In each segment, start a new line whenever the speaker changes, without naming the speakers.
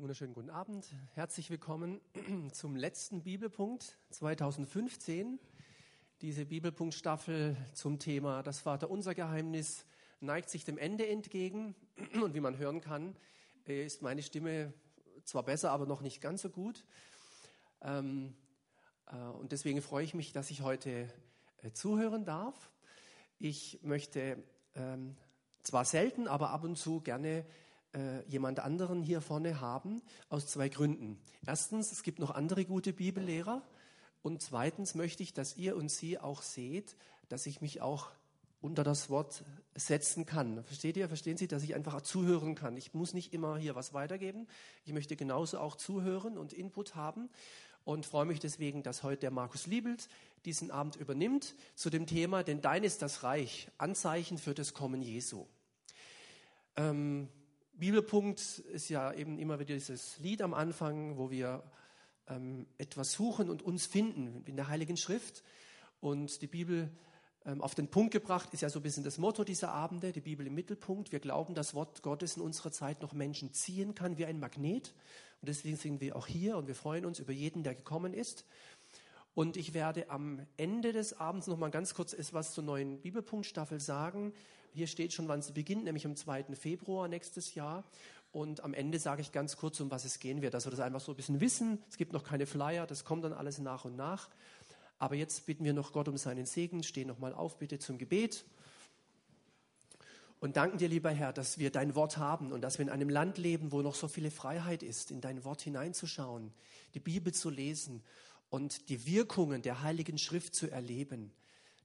Wunderschönen guten Abend. Herzlich willkommen zum letzten Bibelpunkt 2015. Diese Bibelpunktstaffel zum Thema Das Vaterunser Geheimnis neigt sich dem Ende entgegen. Und wie man hören kann, äh, ist meine Stimme zwar besser, aber noch nicht ganz so gut. Ähm, äh, und deswegen freue ich mich, dass ich heute äh, zuhören darf. Ich möchte ähm, zwar selten, aber ab und zu gerne äh, jemand anderen hier vorne haben, aus zwei Gründen. Erstens, es gibt noch andere gute Bibellehrer. Und zweitens möchte ich, dass ihr und sie auch seht, dass ich mich auch unter das Wort setzen kann. Versteht ihr? Verstehen Sie, dass ich einfach zuhören kann? Ich muss nicht immer hier was weitergeben. Ich möchte genauso auch zuhören und Input haben und freue mich deswegen, dass heute der Markus Liebelt diesen Abend übernimmt zu dem Thema, denn dein ist das Reich, Anzeichen für das Kommen Jesu. Ähm, Bibelpunkt ist ja eben immer wieder dieses Lied am Anfang, wo wir ähm, etwas suchen und uns finden in der Heiligen Schrift. Und die Bibel ähm, auf den Punkt gebracht ist ja so ein bisschen das Motto dieser Abende, die Bibel im Mittelpunkt. Wir glauben, dass Wort Gottes in unserer Zeit noch Menschen ziehen kann wie ein Magnet. Und deswegen sind wir auch hier und wir freuen uns über jeden, der gekommen ist. Und ich werde am Ende des Abends noch mal ganz kurz etwas zur neuen Bibelpunktstaffel sagen. Hier steht schon, wann sie beginnt, nämlich am 2. Februar nächstes Jahr. Und am Ende sage ich ganz kurz, um was es gehen wird, dass wir das einfach so ein bisschen wissen. Es gibt noch keine Flyer, das kommt dann alles nach und nach. Aber jetzt bitten wir noch Gott um seinen Segen. Steh noch mal auf, bitte zum Gebet. Und danken dir, lieber Herr, dass wir dein Wort haben und dass wir in einem Land leben, wo noch so viele Freiheit ist, in dein Wort hineinzuschauen, die Bibel zu lesen und die Wirkungen der Heiligen Schrift zu erleben.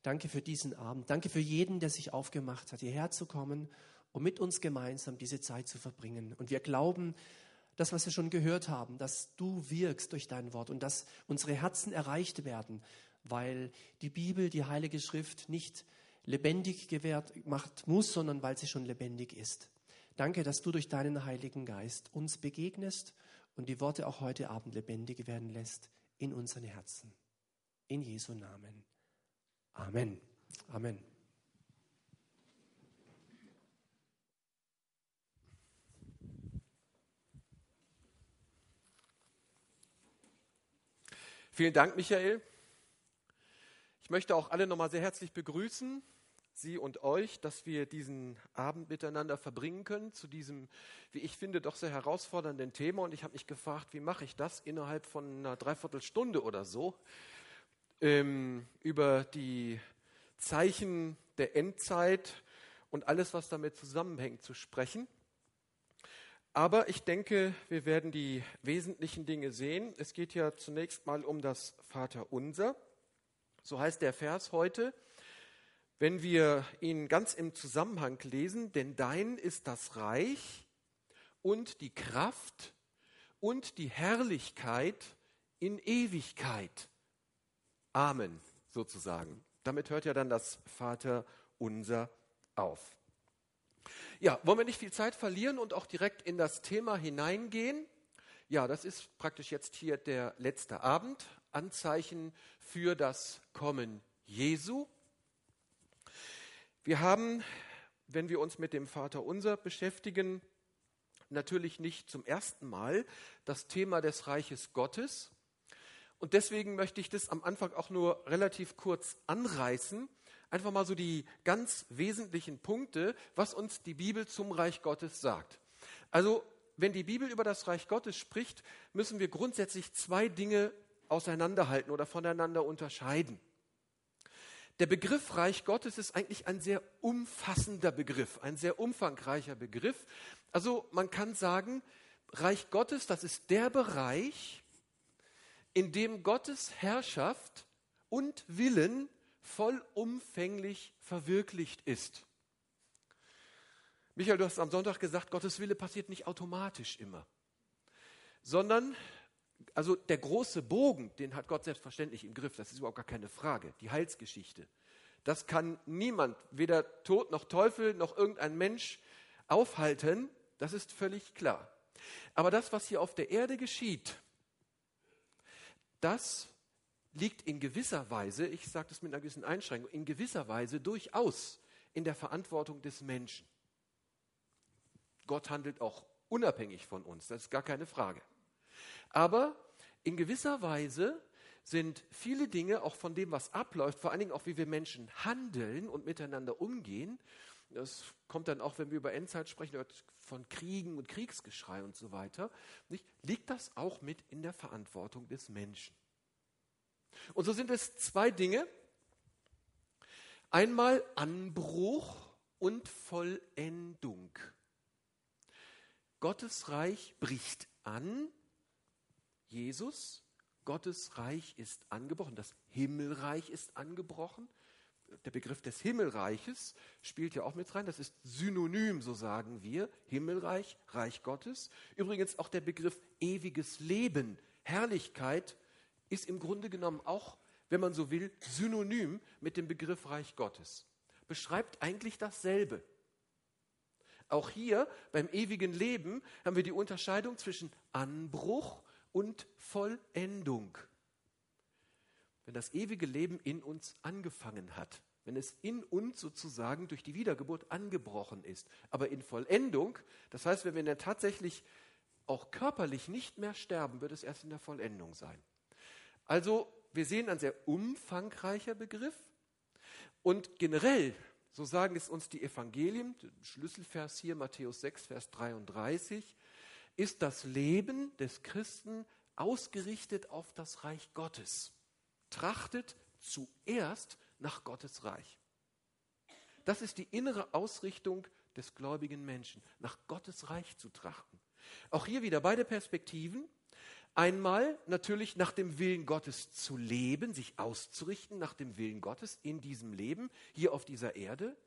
Danke für diesen Abend. Danke für jeden, der sich aufgemacht hat, hierher zu kommen, um mit uns gemeinsam diese Zeit zu verbringen. Und wir glauben, das, was wir schon gehört haben, dass du wirkst durch dein Wort und dass unsere Herzen erreicht werden, weil die Bibel, die Heilige Schrift nicht lebendig gewährt macht muss, sondern weil sie schon lebendig ist. Danke, dass du durch deinen Heiligen Geist uns begegnest und die Worte auch heute Abend lebendig werden lässt in unseren Herzen. In Jesu Namen. Amen. Amen.
Vielen Dank, Michael. Ich möchte auch alle nochmal sehr herzlich begrüßen, Sie und euch, dass wir diesen Abend miteinander verbringen können zu diesem, wie ich finde, doch sehr herausfordernden Thema. Und ich habe mich gefragt, wie mache ich das innerhalb von einer Dreiviertelstunde oder so? Ähm, über die Zeichen der Endzeit und alles, was damit zusammenhängt, zu sprechen. Aber ich denke, wir werden die wesentlichen Dinge sehen. Es geht ja zunächst mal um das Vaterunser. So heißt der Vers heute. Wenn wir ihn ganz im Zusammenhang lesen, denn dein ist das Reich und die Kraft und die Herrlichkeit in Ewigkeit. Amen sozusagen. Damit hört ja dann das Vater unser auf. Ja, wollen wir nicht viel Zeit verlieren und auch direkt in das Thema hineingehen? Ja, das ist praktisch jetzt hier der letzte Abend. Anzeichen für das Kommen Jesu. Wir haben, wenn wir uns mit dem Vater unser beschäftigen, natürlich nicht zum ersten Mal das Thema des Reiches Gottes, und deswegen möchte ich das am Anfang auch nur relativ kurz anreißen. Einfach mal so die ganz wesentlichen Punkte, was uns die Bibel zum Reich Gottes sagt. Also, wenn die Bibel über das Reich Gottes spricht, müssen wir grundsätzlich zwei Dinge auseinanderhalten oder voneinander unterscheiden. Der Begriff Reich Gottes ist eigentlich ein sehr umfassender Begriff, ein sehr umfangreicher Begriff. Also man kann sagen, Reich Gottes, das ist der Bereich, in dem Gottes Herrschaft und Willen vollumfänglich verwirklicht ist. Michael, du hast am Sonntag gesagt, Gottes Wille passiert nicht automatisch immer, sondern also der große Bogen, den hat Gott selbstverständlich im Griff, das ist überhaupt gar keine Frage, die Heilsgeschichte. Das kann niemand, weder Tod noch Teufel noch irgendein Mensch aufhalten, das ist völlig klar. Aber das, was hier auf der Erde geschieht, das liegt in gewisser Weise, ich sage das mit einer gewissen Einschränkung, in gewisser Weise durchaus in der Verantwortung des Menschen. Gott handelt auch unabhängig von uns, das ist gar keine Frage. Aber in gewisser Weise sind viele Dinge, auch von dem, was abläuft, vor allen Dingen auch, wie wir Menschen handeln und miteinander umgehen, das kommt dann auch, wenn wir über Endzeit sprechen, von Kriegen und Kriegsgeschrei und so weiter, nicht? liegt das auch mit in der Verantwortung des Menschen. Und so sind es zwei Dinge. Einmal Anbruch und Vollendung. Gottes Reich bricht an. Jesus, Gottes Reich ist angebrochen. Das Himmelreich ist angebrochen der Begriff des Himmelreiches spielt ja auch mit rein. Das ist synonym, so sagen wir. Himmelreich, Reich Gottes. Übrigens auch der Begriff ewiges Leben, Herrlichkeit ist im Grunde genommen auch, wenn man so will, synonym mit dem Begriff Reich Gottes. Beschreibt eigentlich dasselbe. Auch hier beim ewigen Leben haben wir die Unterscheidung zwischen Anbruch und Vollendung wenn das ewige Leben in uns angefangen hat, wenn es in uns sozusagen durch die Wiedergeburt angebrochen ist, aber in Vollendung, das heißt, wenn wir dann tatsächlich auch körperlich nicht mehr sterben, wird es erst in der Vollendung sein. Also, wir sehen ein sehr umfangreicher Begriff und generell, so sagen es uns die Evangelien, Schlüsselvers hier, Matthäus 6, Vers 33, ist das Leben des Christen ausgerichtet auf das Reich Gottes trachtet zuerst nach Gottes Reich. Das ist die innere Ausrichtung des gläubigen Menschen, nach Gottes Reich zu trachten. Auch hier wieder beide Perspektiven. Einmal natürlich nach dem Willen Gottes zu leben, sich auszurichten nach dem Willen Gottes in diesem Leben, hier auf dieser Erde,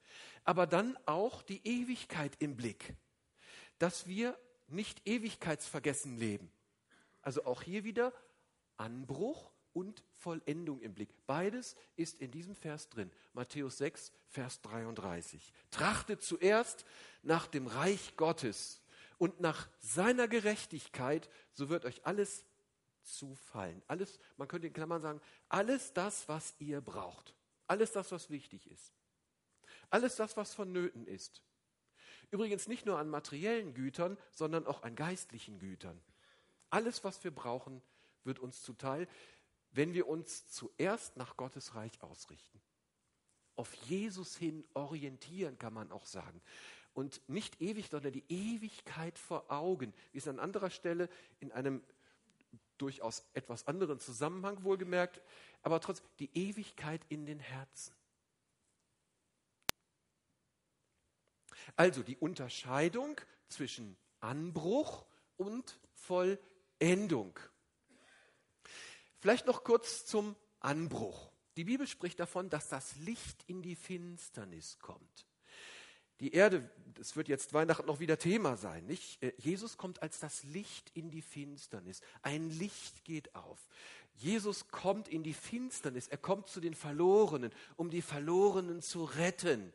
aber dann auch die Ewigkeit im Blick, dass wir nicht ewigkeitsvergessen leben. Also auch hier wieder Anbruch und Vollendung im Blick. Beides ist in diesem Vers drin. Matthäus 6, Vers 33. Trachtet zuerst nach dem Reich Gottes und nach seiner Gerechtigkeit, so wird euch alles zufallen. Alles, man könnte in Klammern sagen, alles das, was ihr braucht. Alles das, was wichtig ist. Alles das, was vonnöten ist. Übrigens nicht nur an materiellen Gütern, sondern auch an geistlichen Gütern. Alles, was wir brauchen, wird uns zuteil wenn wir uns zuerst nach Gottes Reich ausrichten. Auf Jesus hin orientieren, kann man auch sagen. Und nicht ewig, sondern die Ewigkeit vor Augen, wie es an anderer Stelle in einem durchaus etwas anderen Zusammenhang wohlgemerkt, aber trotzdem die Ewigkeit in den Herzen. Also die Unterscheidung zwischen Anbruch und Vollendung. Vielleicht noch kurz zum Anbruch. Die Bibel spricht davon, dass das Licht in die Finsternis kommt. Die Erde, das wird jetzt Weihnachten noch wieder Thema sein, nicht? Äh, Jesus kommt als das Licht in die Finsternis. Ein Licht geht auf. Jesus kommt in die Finsternis. Er kommt zu den Verlorenen, um die Verlorenen zu retten.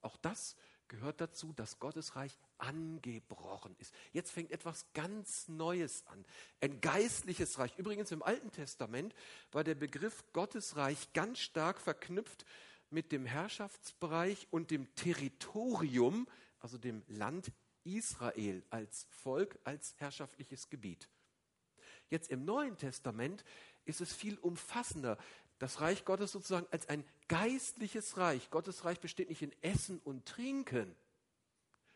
Auch das gehört dazu, dass Gottes Reich angebrochen ist. Jetzt fängt etwas ganz Neues an. Ein geistliches Reich. Übrigens im Alten Testament war der Begriff Gottes Reich ganz stark verknüpft mit dem Herrschaftsbereich und dem Territorium, also dem Land Israel als Volk, als herrschaftliches Gebiet. Jetzt im Neuen Testament ist es viel umfassender das Reich Gottes sozusagen als ein geistliches Reich. Gottes Reich besteht nicht in Essen und Trinken,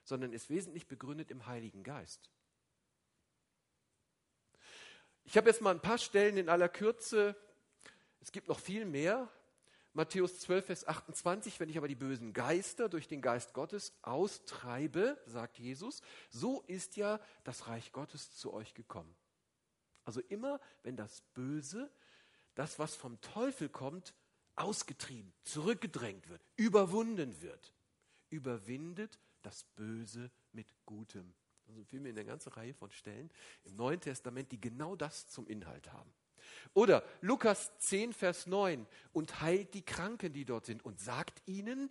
sondern ist wesentlich begründet im Heiligen Geist. Ich habe jetzt mal ein paar Stellen in aller Kürze. Es gibt noch viel mehr. Matthäus 12, Vers 28, wenn ich aber die bösen Geister durch den Geist Gottes austreibe, sagt Jesus, so ist ja das Reich Gottes zu euch gekommen. Also immer, wenn das Böse das, was vom Teufel kommt, ausgetrieben, zurückgedrängt wird, überwunden wird. Überwindet das Böse mit Gutem. Also wir in der ganzen Reihe von Stellen im Neuen Testament, die genau das zum Inhalt haben. Oder Lukas 10, Vers 9, und heilt die Kranken, die dort sind, und sagt ihnen,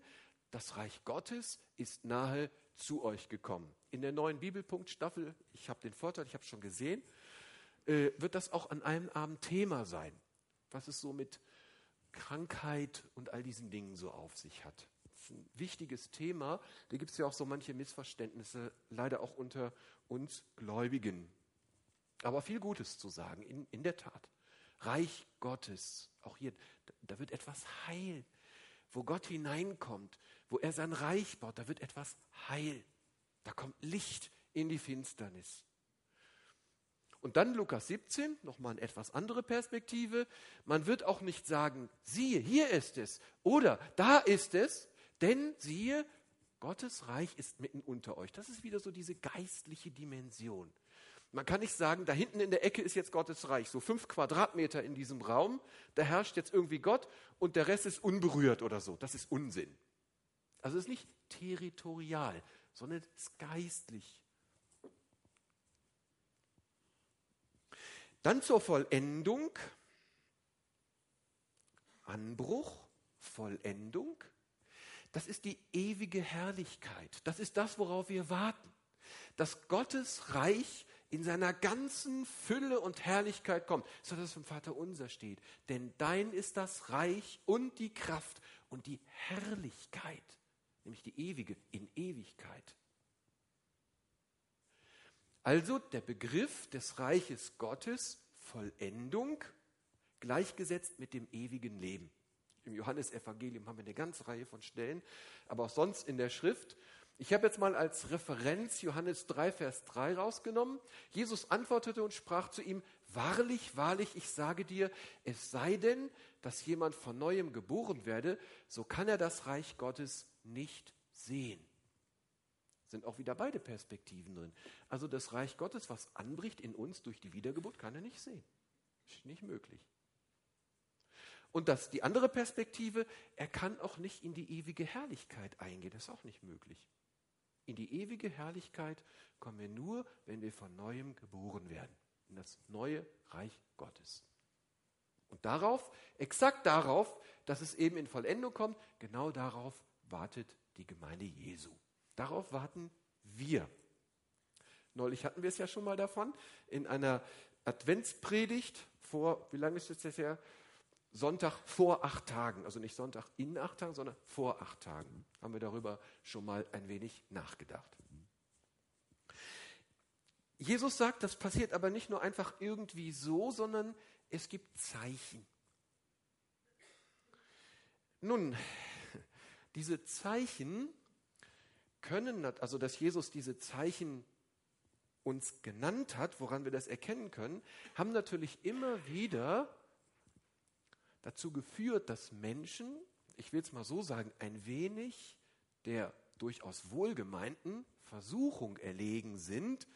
das Reich Gottes ist nahe zu euch gekommen. In der neuen Bibelpunktstaffel, ich habe den Vorteil, ich habe es schon gesehen, äh, wird das auch an einem Abend Thema sein was es so mit Krankheit und all diesen Dingen so auf sich hat. Das ist ein wichtiges Thema. Da gibt es ja auch so manche Missverständnisse, leider auch unter uns Gläubigen. Aber viel Gutes zu sagen, in, in der Tat. Reich Gottes, auch hier, da, da wird etwas heil. Wo Gott hineinkommt, wo er sein Reich baut, da wird etwas heil. Da kommt Licht in die Finsternis. Und dann Lukas 17, nochmal eine etwas andere Perspektive. Man wird auch nicht sagen, siehe, hier ist es oder da ist es, denn siehe, Gottes Reich ist mitten unter euch. Das ist wieder so diese geistliche Dimension. Man kann nicht sagen, da hinten in der Ecke ist jetzt Gottes Reich, so fünf Quadratmeter in diesem Raum, da herrscht jetzt irgendwie Gott und der Rest ist unberührt oder so. Das ist Unsinn. Also es ist nicht territorial, sondern es ist geistlich. Dann zur Vollendung. Anbruch, Vollendung. Das ist die ewige Herrlichkeit. Das ist das, worauf wir warten. Dass Gottes Reich in seiner ganzen Fülle und Herrlichkeit kommt. So dass es vom Vater unser steht. Denn dein ist das Reich und die Kraft und die Herrlichkeit, nämlich die ewige in Ewigkeit. Also der Begriff des Reiches Gottes, Vollendung, gleichgesetzt mit dem ewigen Leben. Im Johannesevangelium haben wir eine ganze Reihe von Stellen, aber auch sonst in der Schrift. Ich habe jetzt mal als Referenz Johannes 3, Vers 3 rausgenommen. Jesus antwortete und sprach zu ihm, Wahrlich, wahrlich, ich sage dir, es sei denn, dass jemand von neuem geboren werde, so kann er das Reich Gottes nicht sehen sind auch wieder beide Perspektiven drin. Also das Reich Gottes, was anbricht in uns durch die Wiedergeburt, kann er nicht sehen. Ist nicht möglich. Und das, die andere Perspektive, er kann auch nicht in die ewige Herrlichkeit eingehen. Das ist auch nicht möglich. In die ewige Herrlichkeit kommen wir nur, wenn wir von neuem geboren werden. In das neue Reich Gottes. Und darauf, exakt darauf, dass es eben in Vollendung kommt, genau darauf wartet die Gemeinde Jesu. Darauf warten wir. Neulich hatten wir es ja schon mal davon, in einer Adventspredigt vor, wie lange ist es jetzt her? Sonntag vor acht Tagen, also nicht Sonntag in acht Tagen, sondern vor acht Tagen, haben wir darüber schon mal ein wenig nachgedacht. Jesus sagt, das passiert aber nicht nur einfach irgendwie so, sondern es gibt Zeichen. Nun, diese Zeichen können, also dass Jesus diese Zeichen uns genannt hat, woran wir das erkennen können, haben natürlich immer wieder dazu geführt, dass Menschen, ich will es mal so sagen, ein wenig der durchaus wohlgemeinten Versuchung erlegen sind,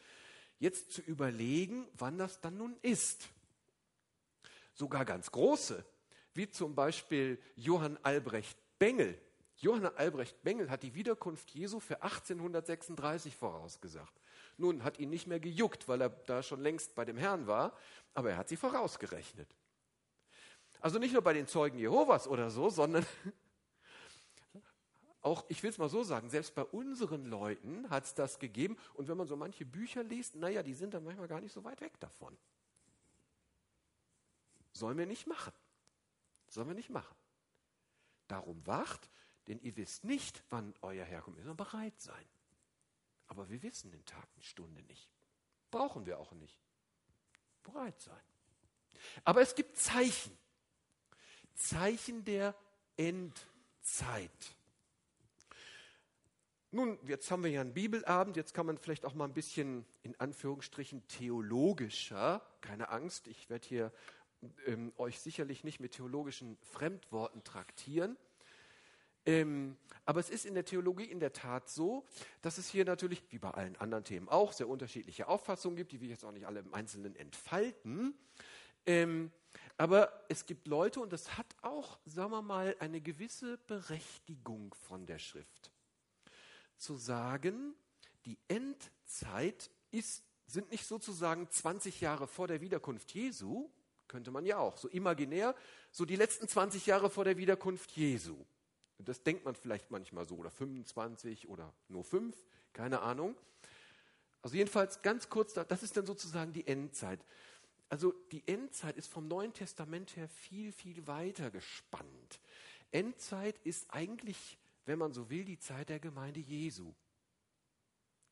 jetzt zu überlegen, wann das dann nun ist. Sogar ganz große, wie zum Beispiel Johann Albrecht Bengel, Johann Albrecht Bengel hat die Wiederkunft Jesu für 1836 vorausgesagt. Nun hat ihn nicht mehr gejuckt, weil er da schon längst bei dem Herrn war, aber er hat sie vorausgerechnet. Also nicht nur bei den Zeugen Jehovas oder so, sondern auch, ich will es mal so sagen, selbst bei unseren Leuten hat es das gegeben. Und wenn man so manche Bücher liest, naja, die sind dann manchmal gar nicht so weit weg davon. Sollen wir nicht machen. Sollen wir nicht machen. Darum wacht, denn ihr wisst nicht, wann euer kommt. Ihr sollt bereit sein. Aber wir wissen den Tag und Stunde nicht. Brauchen wir auch nicht. Bereit sein. Aber es gibt Zeichen. Zeichen der Endzeit. Nun, jetzt haben wir ja einen Bibelabend, jetzt kann man vielleicht auch mal ein bisschen in Anführungsstrichen theologischer, keine Angst, ich werde hier ähm, euch sicherlich nicht mit theologischen Fremdworten traktieren. Ähm, aber es ist in der Theologie in der Tat so, dass es hier natürlich, wie bei allen anderen Themen auch, sehr unterschiedliche Auffassungen gibt, die wir jetzt auch nicht alle im Einzelnen entfalten. Ähm, aber es gibt Leute, und das hat auch, sagen wir mal, eine gewisse Berechtigung von der Schrift, zu sagen, die Endzeit ist, sind nicht sozusagen 20 Jahre vor der Wiederkunft Jesu, könnte man ja auch, so imaginär, so die letzten 20 Jahre vor der Wiederkunft Jesu. Das denkt man vielleicht manchmal so, oder 25 oder nur 5, keine Ahnung. Also jedenfalls ganz kurz, das ist dann sozusagen die Endzeit. Also die Endzeit ist vom Neuen Testament her viel, viel weiter gespannt. Endzeit ist eigentlich wenn man so will, die Zeit der Gemeinde Jesu.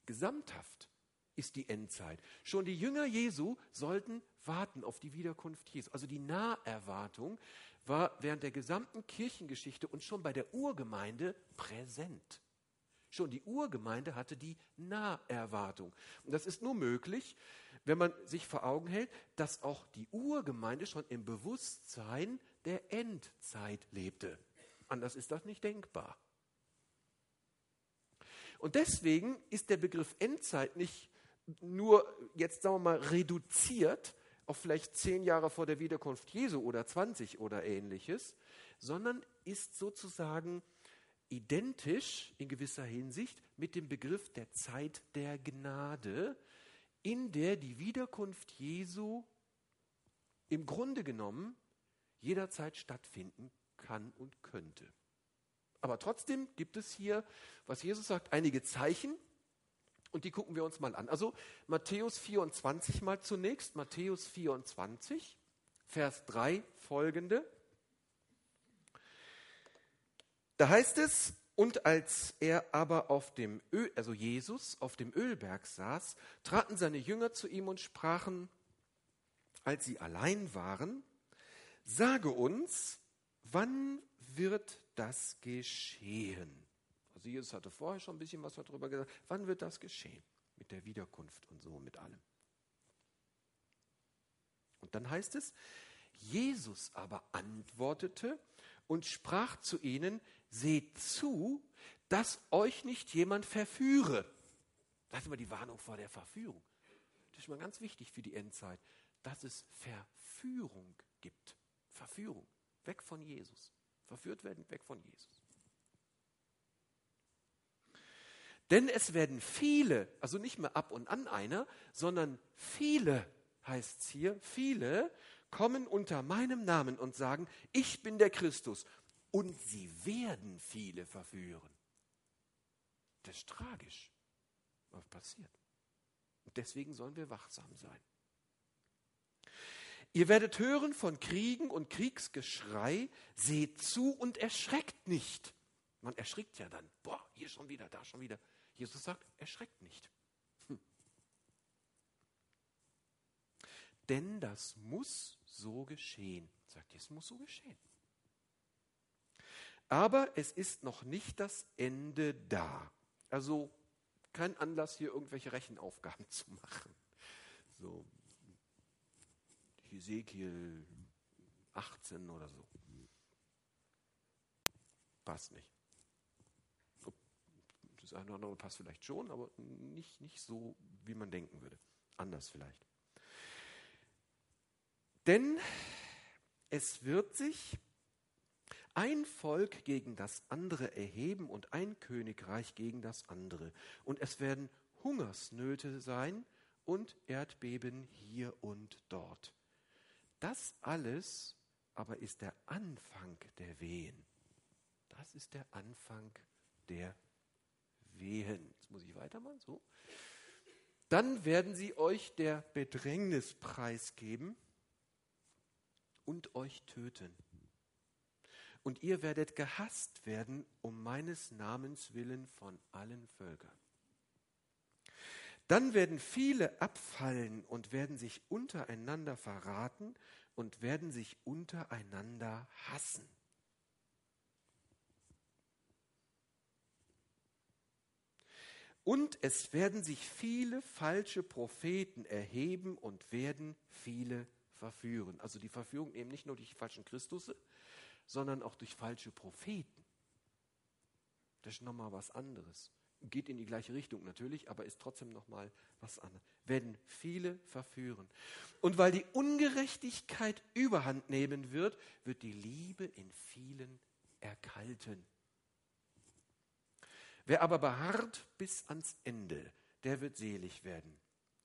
Gesamthaft ist die Endzeit. Schon die Jünger Jesu sollten warten auf die Wiederkunft Jesu. Also die Naherwartung war während der gesamten Kirchengeschichte und schon bei der Urgemeinde präsent. Schon die Urgemeinde hatte die Naherwartung. Und das ist nur möglich, wenn man sich vor Augen hält, dass auch die Urgemeinde schon im Bewusstsein der Endzeit lebte. Anders ist das nicht denkbar. Und deswegen ist der Begriff Endzeit nicht nur jetzt sagen wir mal reduziert auf vielleicht zehn Jahre vor der Wiederkunft Jesu oder 20 oder ähnliches, sondern ist sozusagen identisch in gewisser Hinsicht mit dem Begriff der Zeit der Gnade, in der die Wiederkunft Jesu im Grunde genommen jederzeit stattfinden kann und könnte. Aber trotzdem gibt es hier, was Jesus sagt, einige Zeichen, und die gucken wir uns mal an. Also Matthäus 24 mal zunächst. Matthäus 24, Vers 3 folgende. Da heißt es, und als er aber auf dem Öl, also Jesus auf dem Ölberg saß, traten seine Jünger zu ihm und sprachen, als sie allein waren, sage uns, wann wird das geschehen? Also Jesus hatte vorher schon ein bisschen was darüber gesagt. Wann wird das geschehen? Mit der Wiederkunft und so, mit allem. Und dann heißt es, Jesus aber antwortete und sprach zu ihnen, seht zu, dass euch nicht jemand verführe. Das ist immer die Warnung vor der Verführung. Das ist mal ganz wichtig für die Endzeit, dass es Verführung gibt. Verführung. Weg von Jesus. Verführt werden, weg von Jesus. Denn es werden viele, also nicht mehr ab und an einer, sondern viele, heißt es hier, viele kommen unter meinem Namen und sagen, ich bin der Christus. Und sie werden viele verführen. Das ist tragisch, was passiert. Und deswegen sollen wir wachsam sein. Ihr werdet hören von Kriegen und Kriegsgeschrei, seht zu und erschreckt nicht. Man erschrickt ja dann. Boah, hier schon wieder, da schon wieder. Jesus sagt, erschreckt nicht. Hm. Denn das muss so geschehen. Sagt, es muss so geschehen. Aber es ist noch nicht das Ende da. Also kein Anlass, hier irgendwelche Rechenaufgaben zu machen. So, Hesekiel 18 oder so. Passt nicht. Eine oder andere passt vielleicht schon, aber nicht, nicht so, wie man denken würde. Anders vielleicht. Denn es wird sich ein Volk gegen das andere erheben und ein Königreich gegen das andere. Und es werden Hungersnöte sein und Erdbeben hier und dort. Das alles aber ist der Anfang der Wehen. Das ist der Anfang der Wehen. Jetzt muss ich weitermachen. So. Dann werden sie euch der Bedrängnis preisgeben und euch töten. Und ihr werdet gehasst werden um meines Namens willen von allen Völkern. Dann werden viele abfallen und werden sich untereinander verraten und werden sich untereinander hassen. Und es werden sich viele falsche Propheten erheben und werden viele verführen. Also die Verführung eben nicht nur durch falschen Christusse, sondern auch durch falsche Propheten. Das ist nochmal was anderes. Geht in die gleiche Richtung natürlich, aber ist trotzdem nochmal was anderes. Werden viele verführen. Und weil die Ungerechtigkeit überhand nehmen wird, wird die Liebe in vielen erkalten. Wer aber beharrt bis ans Ende, der wird selig werden.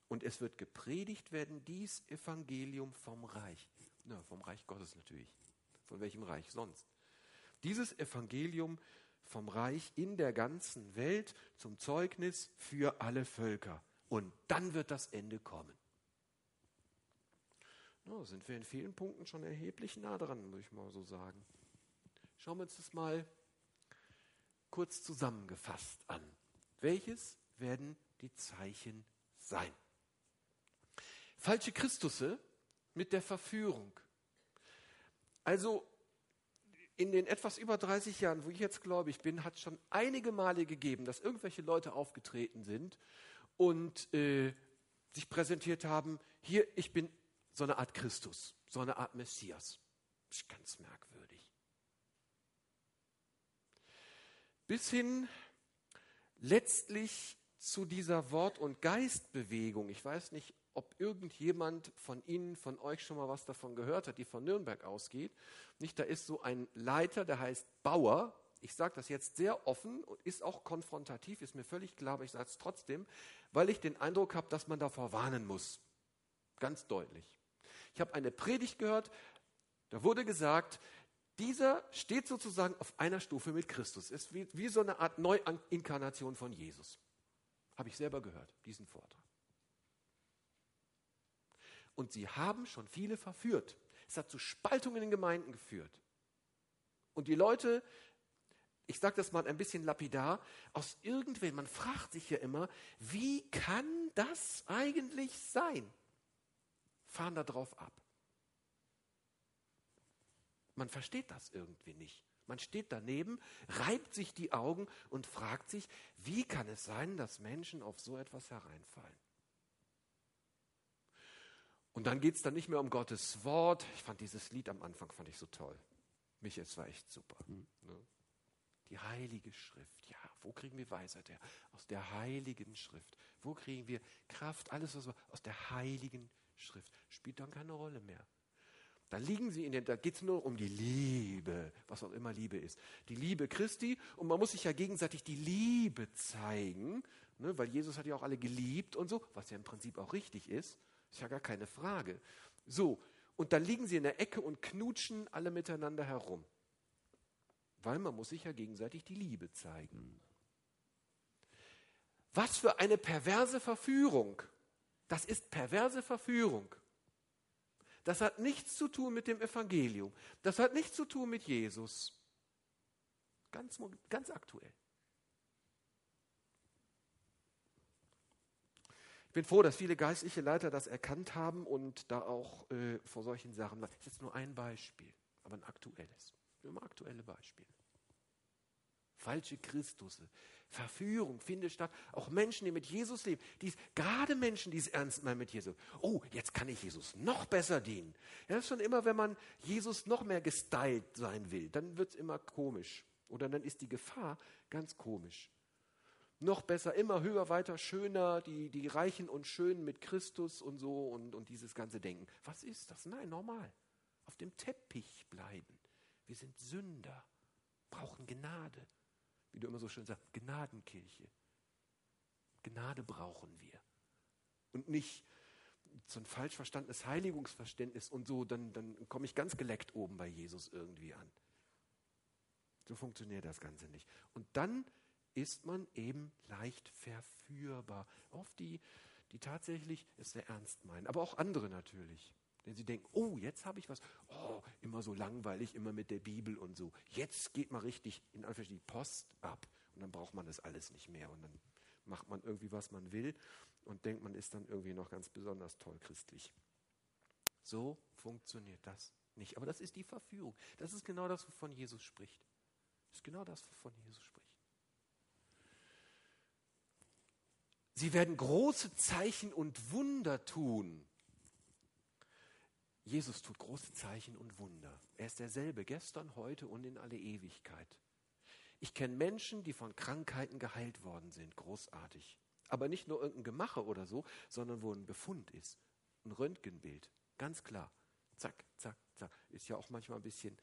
Und es wird gepredigt werden, dies Evangelium vom Reich. Na, vom Reich Gottes natürlich. Von welchem Reich sonst? Dieses Evangelium vom Reich in der ganzen Welt zum Zeugnis für alle Völker. Und dann wird das Ende kommen. No, sind wir in vielen Punkten schon erheblich nah dran, muss ich mal so sagen. Schauen wir uns das mal kurz zusammengefasst an. Welches werden die Zeichen sein? Falsche Christusse mit der Verführung. Also in den etwas über 30 Jahren, wo ich jetzt gläubig bin, hat es schon einige Male gegeben, dass irgendwelche Leute aufgetreten sind und äh, sich präsentiert haben, hier, ich bin so eine Art Christus, so eine Art Messias. Das ist ganz merkwürdig. Bis hin letztlich zu dieser Wort- und Geistbewegung. Ich weiß nicht, ob irgendjemand von Ihnen, von euch schon mal was davon gehört hat, die von Nürnberg ausgeht. Nicht, da ist so ein Leiter, der heißt Bauer. Ich sage das jetzt sehr offen und ist auch konfrontativ, ist mir völlig klar, aber ich sage es trotzdem, weil ich den Eindruck habe, dass man davor warnen muss. Ganz deutlich. Ich habe eine Predigt gehört, da wurde gesagt, dieser steht sozusagen auf einer Stufe mit Christus. Ist wie, wie so eine Art Neuinkarnation von Jesus. Habe ich selber gehört, diesen Vortrag. Und sie haben schon viele verführt. Es hat zu Spaltungen in den Gemeinden geführt. Und die Leute, ich sage das mal ein bisschen lapidar, aus irgendwen, man fragt sich ja immer, wie kann das eigentlich sein? Fahren da drauf ab. Man versteht das irgendwie nicht. Man steht daneben, reibt sich die Augen und fragt sich, wie kann es sein, dass Menschen auf so etwas hereinfallen? Und dann geht es dann nicht mehr um Gottes Wort. Ich fand dieses Lied am Anfang fand ich so toll. Mich, es war echt super. Mhm. Ne? Die heilige Schrift. Ja, wo kriegen wir Weisheit her? Aus der heiligen Schrift. Wo kriegen wir Kraft? Alles, was wir aus der heiligen Schrift. Spielt dann keine Rolle mehr. Da liegen sie in den, da geht es nur um die Liebe, was auch immer Liebe ist. Die Liebe Christi und man muss sich ja gegenseitig die Liebe zeigen, ne, weil Jesus hat ja auch alle geliebt und so, was ja im Prinzip auch richtig ist. Ist ja gar keine Frage. So, und dann liegen sie in der Ecke und knutschen alle miteinander herum. Weil man muss sich ja gegenseitig die Liebe zeigen. Was für eine perverse Verführung. Das ist perverse Verführung. Das hat nichts zu tun mit dem Evangelium. Das hat nichts zu tun mit Jesus. Ganz, ganz aktuell. bin froh, dass viele geistliche Leiter das erkannt haben und da auch äh, vor solchen Sachen. Das ist jetzt nur ein Beispiel, aber ein aktuelles. Immer aktuelle Beispiele. Falsche Christusse. Verführung findet statt. Auch Menschen, die mit Jesus leben, die, gerade Menschen, die es ernst meinen mit Jesus. Oh, jetzt kann ich Jesus noch besser dienen. Ja, das ist schon immer, wenn man Jesus noch mehr gestylt sein will, dann wird es immer komisch. Oder dann ist die Gefahr ganz komisch noch besser, immer höher, weiter, schöner, die, die Reichen und Schönen mit Christus und so und, und dieses ganze Denken. Was ist das? Nein, normal. Auf dem Teppich bleiben. Wir sind Sünder, brauchen Gnade. Wie du immer so schön sagst, Gnadenkirche. Gnade brauchen wir. Und nicht so ein falsch verstandenes Heiligungsverständnis und so, dann, dann komme ich ganz geleckt oben bei Jesus irgendwie an. So funktioniert das Ganze nicht. Und dann ist man eben leicht verführbar auf die, die tatsächlich es sehr ernst meinen. Aber auch andere natürlich. Denn sie denken, oh, jetzt habe ich was. Oh, immer so langweilig, immer mit der Bibel und so. Jetzt geht man richtig in Anführungszeichen die Post ab. Und dann braucht man das alles nicht mehr. Und dann macht man irgendwie, was man will und denkt, man ist dann irgendwie noch ganz besonders toll christlich. So funktioniert das nicht. Aber das ist die Verführung. Das ist genau das, wovon Jesus spricht. Das ist genau das, wovon Jesus spricht. Sie werden große Zeichen und Wunder tun. Jesus tut große Zeichen und Wunder. Er ist derselbe gestern, heute und in alle Ewigkeit. Ich kenne Menschen, die von Krankheiten geheilt worden sind. Großartig. Aber nicht nur irgendein Gemache oder so, sondern wo ein Befund ist. Ein Röntgenbild. Ganz klar. Zack, zack, zack. Ist ja auch manchmal ein bisschen,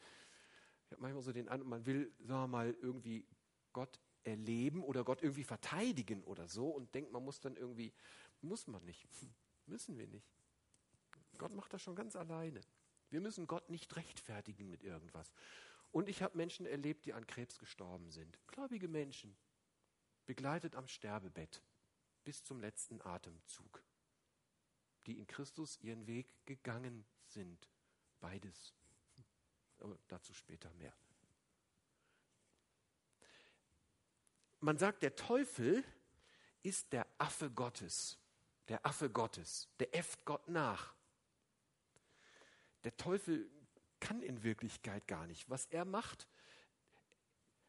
ich habe manchmal so den Eindruck, man will, sagen wir mal, irgendwie Gott erleben oder Gott irgendwie verteidigen oder so und denkt, man muss dann irgendwie, muss man nicht, müssen wir nicht. Gott macht das schon ganz alleine. Wir müssen Gott nicht rechtfertigen mit irgendwas. Und ich habe Menschen erlebt, die an Krebs gestorben sind. Gläubige Menschen, begleitet am Sterbebett bis zum letzten Atemzug, die in Christus ihren Weg gegangen sind. Beides. Aber dazu später mehr. man sagt, der Teufel ist der Affe Gottes. Der Affe Gottes. Der äfft Gott nach. Der Teufel kann in Wirklichkeit gar nicht. Was er macht,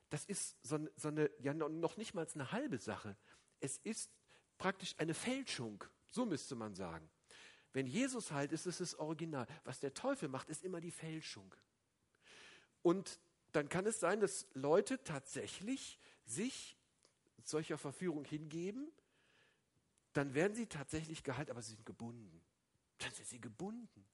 das ist so, so eine, ja noch nicht mal eine halbe Sache. Es ist praktisch eine Fälschung. So müsste man sagen. Wenn Jesus halt ist, ist es Original. Was der Teufel macht, ist immer die Fälschung. Und dann kann es sein, dass Leute tatsächlich sich solcher Verführung hingeben, dann werden sie tatsächlich gehalten, aber sie sind gebunden. Dann sind sie gebunden.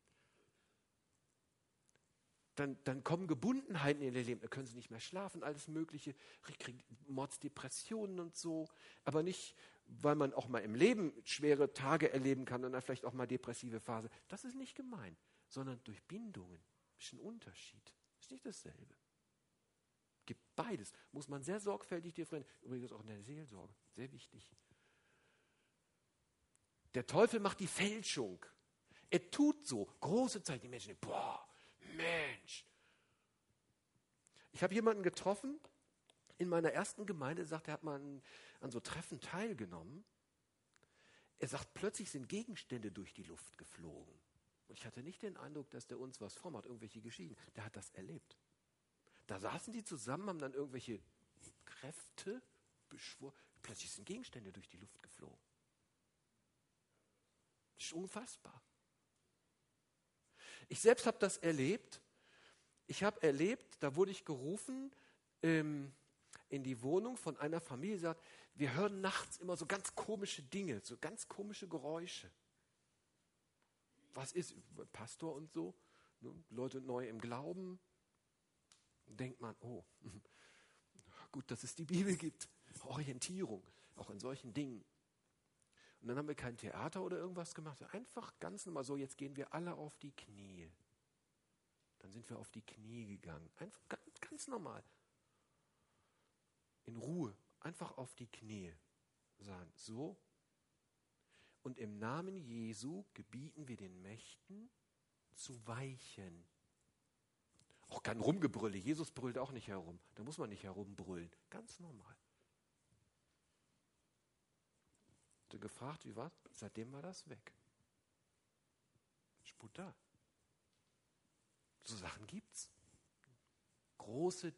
Dann, dann kommen Gebundenheiten in ihr Leben. Da können sie nicht mehr schlafen, alles Mögliche, kriegen Mordsdepressionen und so. Aber nicht, weil man auch mal im Leben schwere Tage erleben kann und dann vielleicht auch mal depressive Phase. Das ist nicht gemeint, sondern durch Bindungen. Ist ein Unterschied. Ist nicht dasselbe. Gibt beides. Muss man sehr sorgfältig differenzieren. Übrigens auch in der Seelsorge. Sehr wichtig. Der Teufel macht die Fälschung. Er tut so. Große Zeit. Die Menschen boah, Mensch. Ich habe jemanden getroffen in meiner ersten Gemeinde, sagt, er hat mal an, an so Treffen teilgenommen. Er sagt, plötzlich sind Gegenstände durch die Luft geflogen. Und ich hatte nicht den Eindruck, dass der uns was vormacht, irgendwelche Geschichten. Der hat das erlebt. Da saßen die zusammen, haben dann irgendwelche Kräfte beschworen. Plötzlich sind Gegenstände durch die Luft geflogen. Das ist unfassbar. Ich selbst habe das erlebt. Ich habe erlebt, da wurde ich gerufen ähm, in die Wohnung von einer Familie, die sagt, wir hören nachts immer so ganz komische Dinge, so ganz komische Geräusche. Was ist Pastor und so? Ne? Leute neu im Glauben. Denkt man, oh, gut, dass es die Bibel gibt. Orientierung, auch in solchen Dingen. Und dann haben wir kein Theater oder irgendwas gemacht. Einfach ganz normal so, jetzt gehen wir alle auf die Knie. Dann sind wir auf die Knie gegangen. Einfach ganz, ganz normal. In Ruhe. Einfach auf die Knie. Sagen, so. Und im Namen Jesu gebieten wir den Mächten zu weichen. Auch kein Rumgebrülle. Jesus brüllt auch nicht herum. Da muss man nicht herumbrüllen. Ganz normal. Gefragt, wie war Seitdem war das weg. Sput da. So Sachen gibt's. Große,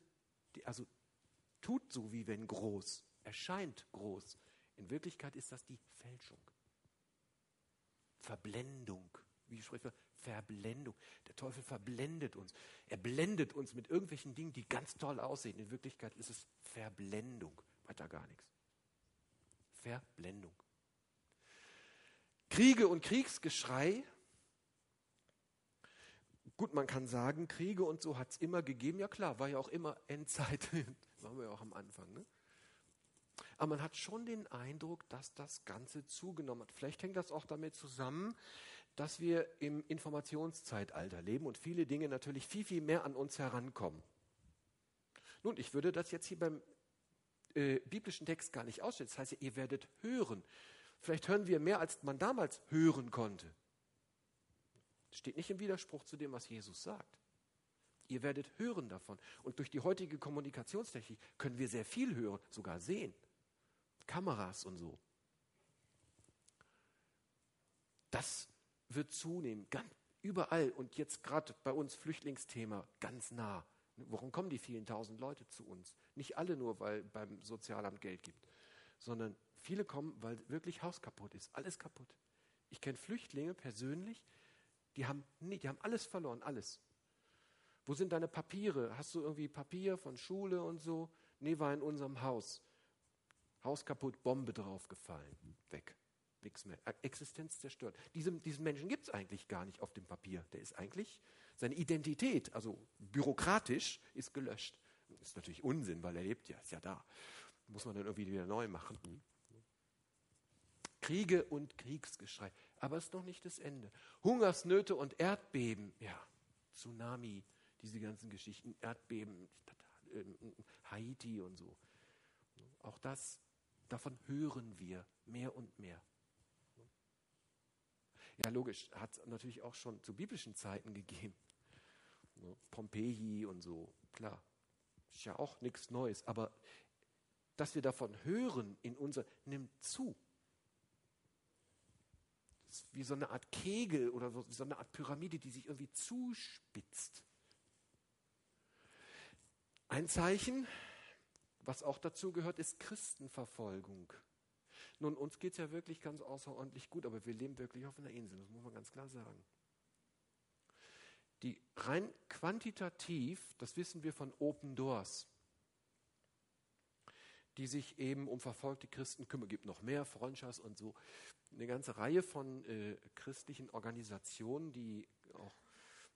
also tut so, wie wenn groß, erscheint groß. In Wirklichkeit ist das die Fälschung. Verblendung. Wie spricht man? Verblendung. Der Teufel verblendet uns. Er blendet uns mit irgendwelchen Dingen, die ganz toll aussehen. In Wirklichkeit ist es Verblendung. Weiter gar nichts. Verblendung. Kriege und Kriegsgeschrei. Gut, man kann sagen, Kriege und so hat es immer gegeben. Ja klar, war ja auch immer Endzeit. waren wir ja auch am Anfang. Ne? Aber man hat schon den Eindruck, dass das Ganze zugenommen hat. Vielleicht hängt das auch damit zusammen, dass wir im Informationszeitalter leben und viele Dinge natürlich viel, viel mehr an uns herankommen. Nun, ich würde das jetzt hier beim äh, biblischen Text gar nicht ausstellen. Das heißt, ihr werdet hören. Vielleicht hören wir mehr, als man damals hören konnte. Das steht nicht im Widerspruch zu dem, was Jesus sagt. Ihr werdet hören davon. Und durch die heutige Kommunikationstechnik können wir sehr viel hören, sogar sehen. Kameras und so. Das wird zunehmen, ganz überall. Und jetzt gerade bei uns Flüchtlingsthema ganz nah. Warum kommen die vielen tausend Leute zu uns? Nicht alle nur, weil beim Sozialamt Geld gibt, sondern Viele kommen, weil wirklich Haus kaputt ist, alles kaputt. Ich kenne Flüchtlinge persönlich, die haben, nee, die haben alles verloren, alles. Wo sind deine Papiere? Hast du irgendwie Papier von Schule und so? Nee, war in unserem Haus. Haus kaputt, Bombe draufgefallen, weg. Nichts mehr. Existenz zerstört. Diesem, diesen Menschen gibt es eigentlich gar nicht auf dem Papier. Der ist eigentlich, seine Identität, also bürokratisch, ist gelöscht. Ist natürlich Unsinn, weil er lebt ja, ist ja da. Muss man dann irgendwie wieder neu machen. Kriege und Kriegsgeschrei. Aber es ist noch nicht das Ende. Hungersnöte und Erdbeben, ja, Tsunami, diese ganzen Geschichten, Erdbeben, Haiti und so. Auch das, davon hören wir mehr und mehr. Ja, logisch, hat es natürlich auch schon zu biblischen Zeiten gegeben. Pompeji und so, klar. Ist ja auch nichts Neues. Aber dass wir davon hören in unser, nimmt zu. Wie so eine Art Kegel oder wie so eine Art Pyramide, die sich irgendwie zuspitzt. Ein Zeichen, was auch dazu gehört, ist Christenverfolgung. Nun, uns geht es ja wirklich ganz außerordentlich gut, aber wir leben wirklich auf einer Insel, das muss man ganz klar sagen. Die rein quantitativ, das wissen wir von Open Doors, die sich eben um verfolgte Christen kümmern. Es gibt noch mehr, Freundschafts und so. Eine ganze Reihe von äh, christlichen Organisationen, die auch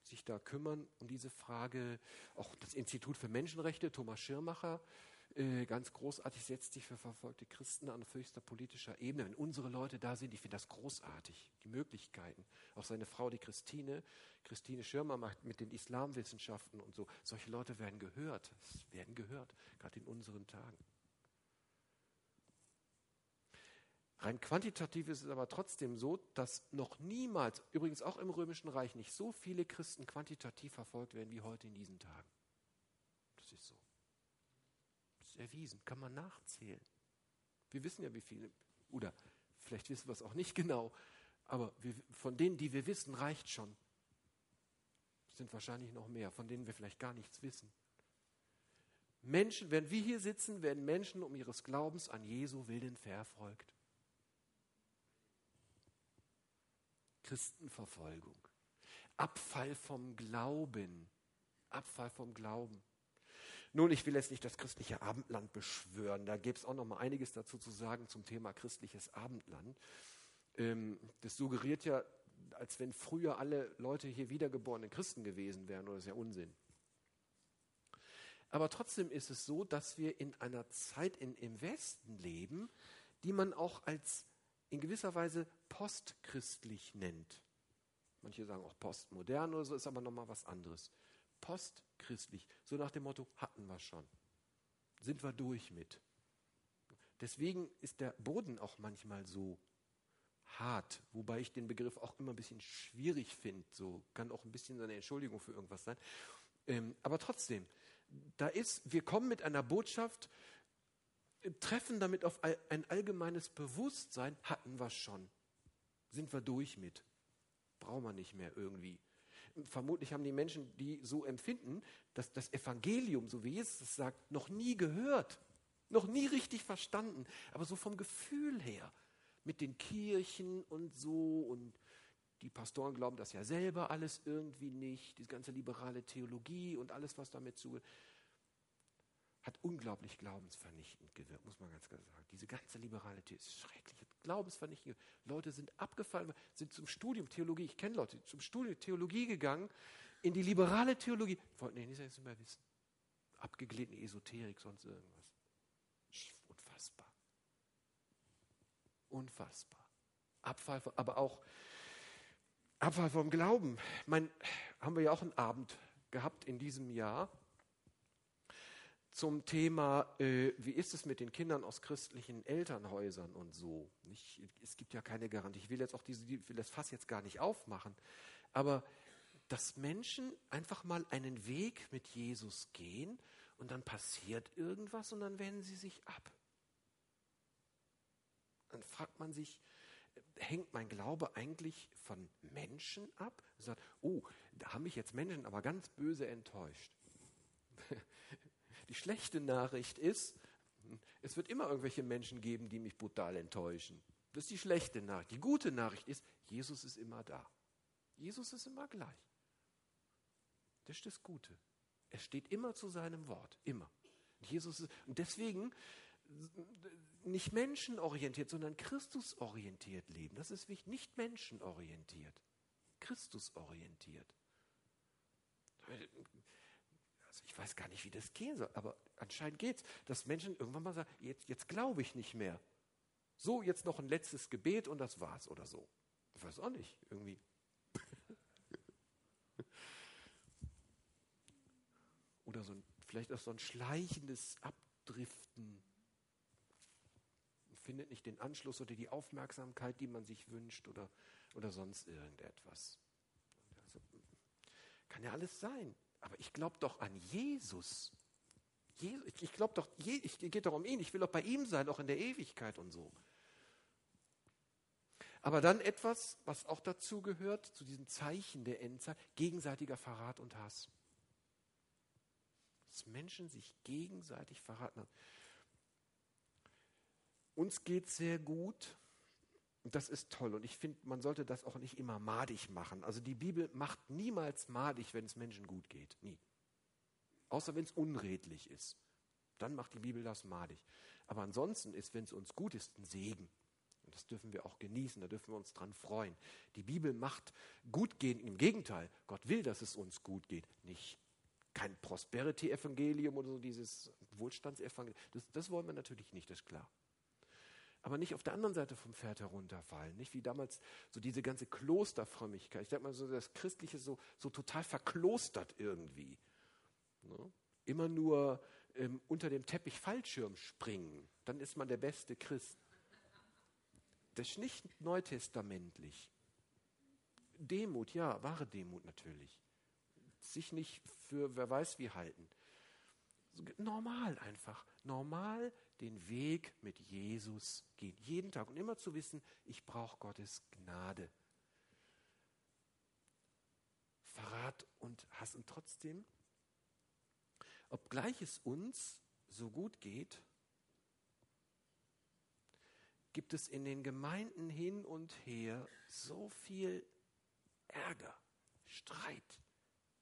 sich da kümmern um diese Frage. Auch das Institut für Menschenrechte, Thomas Schirmacher, äh, ganz großartig, setzt sich für verfolgte Christen an höchster politischer Ebene. Wenn unsere Leute da sind, ich finde das großartig, die Möglichkeiten. Auch seine Frau, die Christine, Christine Schirmer macht mit den Islamwissenschaften und so. Solche Leute werden gehört, es werden gehört, gerade in unseren Tagen. Rein quantitativ ist es aber trotzdem so, dass noch niemals, übrigens auch im Römischen Reich, nicht so viele Christen quantitativ verfolgt werden wie heute in diesen Tagen. Das ist so. Das ist erwiesen, kann man nachzählen. Wir wissen ja, wie viele, oder vielleicht wissen wir es auch nicht genau, aber wir, von denen, die wir wissen, reicht schon. Es sind wahrscheinlich noch mehr, von denen wir vielleicht gar nichts wissen. Menschen, wenn wir hier sitzen, werden Menschen um ihres Glaubens an Jesu Willen verfolgt. Christenverfolgung. Abfall vom Glauben. Abfall vom Glauben. Nun, ich will jetzt nicht das christliche Abendland beschwören. Da gäbe es auch noch mal einiges dazu zu sagen zum Thema christliches Abendland. Ähm, das suggeriert ja, als wenn früher alle Leute hier wiedergeborene Christen gewesen wären. Oder ist ja Unsinn. Aber trotzdem ist es so, dass wir in einer Zeit in, im Westen leben, die man auch als in gewisser Weise postchristlich nennt. Manche sagen auch postmodern oder so, ist aber nochmal was anderes. Postchristlich, so nach dem Motto, hatten wir schon. Sind wir durch mit. Deswegen ist der Boden auch manchmal so hart, wobei ich den Begriff auch immer ein bisschen schwierig finde. So kann auch ein bisschen eine Entschuldigung für irgendwas sein. Ähm, aber trotzdem, da ist, wir kommen mit einer Botschaft, treffen damit auf ein allgemeines Bewusstsein, hatten wir schon. Sind wir durch mit. Brauchen wir nicht mehr irgendwie. Vermutlich haben die Menschen, die so empfinden, dass das Evangelium, so wie Jesus es sagt, noch nie gehört, noch nie richtig verstanden, aber so vom Gefühl her, mit den Kirchen und so und die Pastoren glauben das ja selber alles irgendwie nicht, diese ganze liberale Theologie und alles, was damit zugehört hat unglaublich glaubensvernichtend gewirkt, muss man ganz klar sagen. Diese ganze liberale Theorie ist schrecklich, glaubensvernichtend. Leute sind abgefallen, sind zum Studium Theologie, ich kenne Leute, zum Studium Theologie gegangen, in die liberale Theologie, wollten ja nichts mehr wissen. Abgegliedene Esoterik, sonst irgendwas. Unfassbar. Unfassbar. Abfall, aber auch Abfall vom Glauben. Mein, haben wir ja auch einen Abend gehabt in diesem Jahr zum Thema, äh, wie ist es mit den Kindern aus christlichen Elternhäusern und so. Nicht, es gibt ja keine Garantie. Ich will jetzt auch diese, ich will das Fass jetzt gar nicht aufmachen, aber dass Menschen einfach mal einen Weg mit Jesus gehen und dann passiert irgendwas und dann wenden sie sich ab. Dann fragt man sich, hängt mein Glaube eigentlich von Menschen ab? sagt, oh, da haben mich jetzt Menschen aber ganz böse enttäuscht. Die schlechte Nachricht ist, es wird immer irgendwelche Menschen geben, die mich brutal enttäuschen. Das ist die schlechte Nachricht. Die gute Nachricht ist, Jesus ist immer da. Jesus ist immer gleich. Das ist das Gute. Er steht immer zu seinem Wort, immer. Jesus ist, und deswegen nicht menschenorientiert, sondern Christusorientiert leben. Das ist wichtig. Nicht menschenorientiert, Christusorientiert. Ich weiß gar nicht, wie das gehen soll, aber anscheinend geht es, dass Menschen irgendwann mal sagen, jetzt, jetzt glaube ich nicht mehr. So, jetzt noch ein letztes Gebet und das war's oder so. Ich weiß auch nicht, irgendwie. oder so ein, vielleicht auch so ein schleichendes Abdriften. Findet nicht den Anschluss oder die Aufmerksamkeit, die man sich wünscht oder, oder sonst irgendetwas. Also, kann ja alles sein. Aber ich glaube doch an Jesus. ich glaube doch, ich geht doch um ihn. Ich will doch bei ihm sein, auch in der Ewigkeit und so. Aber dann etwas, was auch dazu gehört, zu diesen Zeichen der Endzeit, gegenseitiger Verrat und Hass. Dass Menschen sich gegenseitig verraten. Uns geht sehr gut das ist toll. Und ich finde, man sollte das auch nicht immer madig machen. Also die Bibel macht niemals madig, wenn es Menschen gut geht. Nie. Außer wenn es unredlich ist. Dann macht die Bibel das madig. Aber ansonsten ist, wenn es uns gut ist, ein Segen. Und das dürfen wir auch genießen, da dürfen wir uns dran freuen. Die Bibel macht gut gehen, im Gegenteil, Gott will, dass es uns gut geht. Nicht kein Prosperity-Evangelium oder so dieses Wohlstandsevangelium. Das, das wollen wir natürlich nicht, das ist klar. Aber nicht auf der anderen Seite vom Pferd herunterfallen. Nicht wie damals so diese ganze Klosterfrömmigkeit. Ich sag mal so, das Christliche so, so total verklostert irgendwie. Ne? Immer nur ähm, unter dem Teppich Fallschirm springen, dann ist man der beste Christ. Das ist nicht neutestamentlich. Demut, ja, wahre Demut natürlich. Sich nicht für wer weiß wie halten. Normal einfach. Normal den Weg mit Jesus gehen. Jeden Tag. Und immer zu wissen, ich brauche Gottes Gnade. Verrat und Hass. Und trotzdem, obgleich es uns so gut geht, gibt es in den Gemeinden hin und her so viel Ärger, Streit,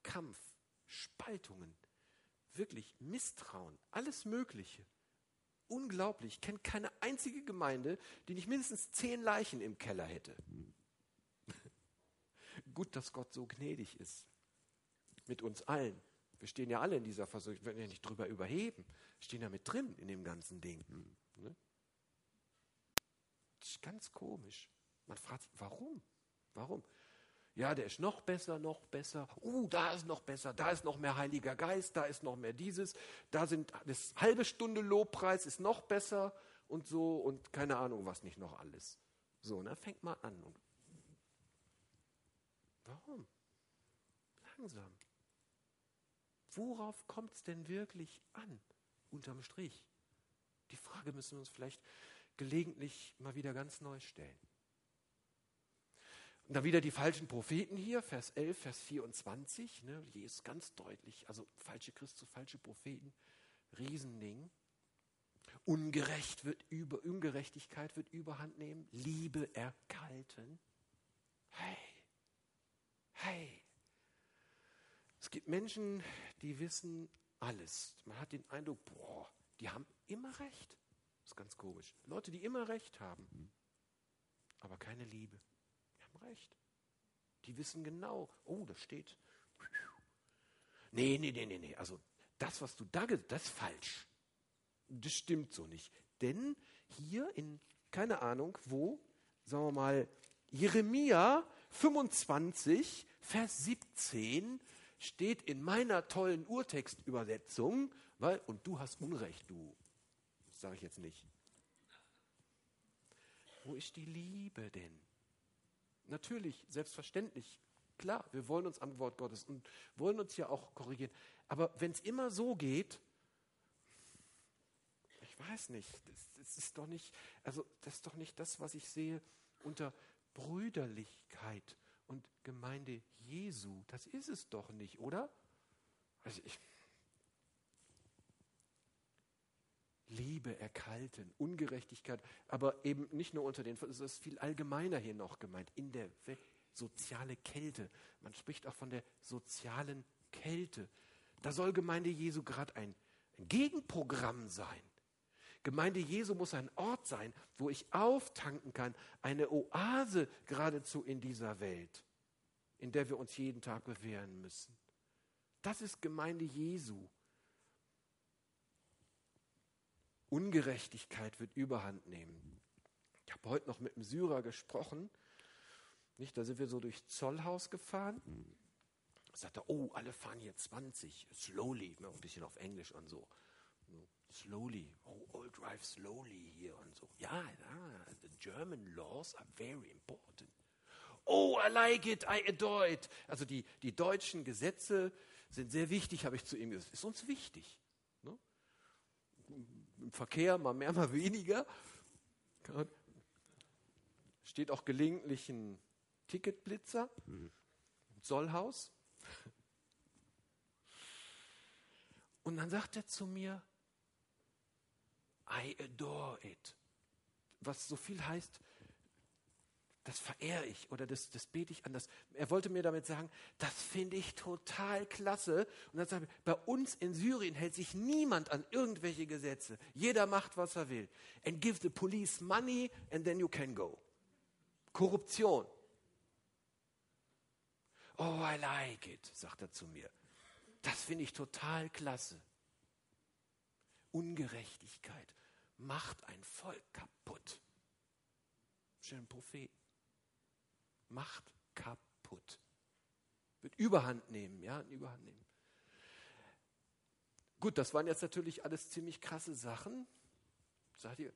Kampf, Spaltungen, wirklich Misstrauen, alles Mögliche. Unglaublich. Ich kenne keine einzige Gemeinde, die nicht mindestens zehn Leichen im Keller hätte. Gut, dass Gott so gnädig ist. Mit uns allen. Wir stehen ja alle in dieser Versuchung, wir werden ja nicht drüber überheben. Wir stehen ja mit drin in dem ganzen Ding. Ne? Das ist ganz komisch. Man fragt sich, warum? Warum? Ja, der ist noch besser, noch besser. Uh, da ist noch besser, da ist noch mehr Heiliger Geist, da ist noch mehr dieses, da sind das halbe Stunde Lobpreis ist noch besser und so und keine Ahnung, was nicht noch alles. So, na, fängt mal an. Warum? Langsam. Worauf kommt es denn wirklich an, unterm Strich? Die Frage müssen wir uns vielleicht gelegentlich mal wieder ganz neu stellen. Und dann wieder die falschen Propheten hier, Vers 11, Vers 24, ne, ist ganz deutlich, also falsche Christus, falsche Propheten, Riesending. Ungerecht wird über, Ungerechtigkeit wird überhand nehmen, Liebe erkalten. Hey, hey. Es gibt Menschen, die wissen alles. Man hat den Eindruck, boah, die haben immer recht. Das ist ganz komisch. Leute, die immer recht haben, aber keine Liebe. Recht. Die wissen genau, oh, das steht. Nee, nee, nee, nee, nee. Also das, was du da gesagt das ist falsch. Das stimmt so nicht. Denn hier in, keine Ahnung, wo, sagen wir mal, Jeremia 25, Vers 17 steht in meiner tollen Urtextübersetzung, weil, und du hast Unrecht, du sage ich jetzt nicht. Wo ist die Liebe denn? Natürlich, selbstverständlich, klar, wir wollen uns am Wort Gottes und wollen uns ja auch korrigieren. Aber wenn es immer so geht, ich weiß nicht, das, das, ist doch nicht, also das ist doch nicht das, was ich sehe unter Brüderlichkeit und Gemeinde Jesu. Das ist es doch nicht, oder? Also ich, Liebe erkalten, Ungerechtigkeit, aber eben nicht nur unter den, es ist viel allgemeiner hier noch gemeint, in der Welt, soziale Kälte. Man spricht auch von der sozialen Kälte. Da soll Gemeinde Jesu gerade ein, ein Gegenprogramm sein. Gemeinde Jesu muss ein Ort sein, wo ich auftanken kann, eine Oase geradezu in dieser Welt, in der wir uns jeden Tag bewähren müssen. Das ist Gemeinde Jesu. Ungerechtigkeit wird überhand nehmen. Ich habe heute noch mit einem Syrer gesprochen. Nicht, da sind wir so durch Zollhaus gefahren. Da sagt er, oh, alle fahren hier 20, slowly, ein bisschen auf Englisch und so. Slowly, oh, all drive slowly hier und so. Ja, ja, the German laws are very important. Oh, I like it, I adore it. Also die, die deutschen Gesetze sind sehr wichtig, habe ich zu ihm gesagt. Ist uns wichtig. Im Verkehr, mal mehr, mal weniger. Steht auch gelegentlich ein Ticketblitzer, ein Sollhaus. Und dann sagt er zu mir, I adore it. Was so viel heißt, das verehre ich oder das, das bete ich anders. Er wollte mir damit sagen, das finde ich total klasse. Und dann sagt er, bei uns in Syrien hält sich niemand an irgendwelche Gesetze. Jeder macht, was er will. And give the police money and then you can go. Korruption. Oh, I like it, sagt er zu mir. Das finde ich total klasse. Ungerechtigkeit macht ein Volk kaputt. Schönen Prophet. Macht kaputt. Wird Überhand nehmen, ja, Überhand nehmen. Gut, das waren jetzt natürlich alles ziemlich krasse Sachen. Sagt ihr,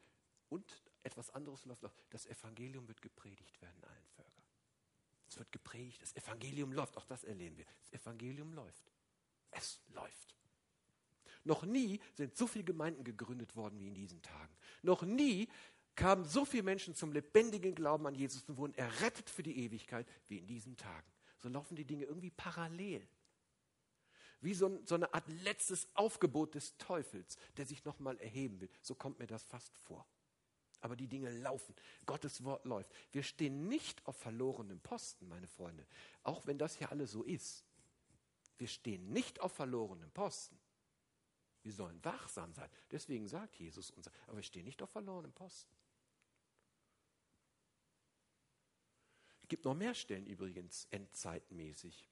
und etwas anderes läuft noch. Das Evangelium wird gepredigt werden allen Völkern. Es wird gepredigt, das Evangelium läuft, auch das erleben wir. Das Evangelium läuft. Es läuft. Noch nie sind so viele Gemeinden gegründet worden wie in diesen Tagen. Noch nie kamen so viele Menschen zum lebendigen Glauben an Jesus und wurden errettet für die Ewigkeit wie in diesen Tagen. So laufen die Dinge irgendwie parallel. Wie so, so eine Art letztes Aufgebot des Teufels, der sich nochmal erheben will. So kommt mir das fast vor. Aber die Dinge laufen. Gottes Wort läuft. Wir stehen nicht auf verlorenem Posten, meine Freunde. Auch wenn das hier alles so ist. Wir stehen nicht auf verlorenem Posten. Wir sollen wachsam sein. Deswegen sagt Jesus uns, aber wir stehen nicht auf verlorenem Posten. Gibt noch mehr Stellen übrigens, endzeitmäßig.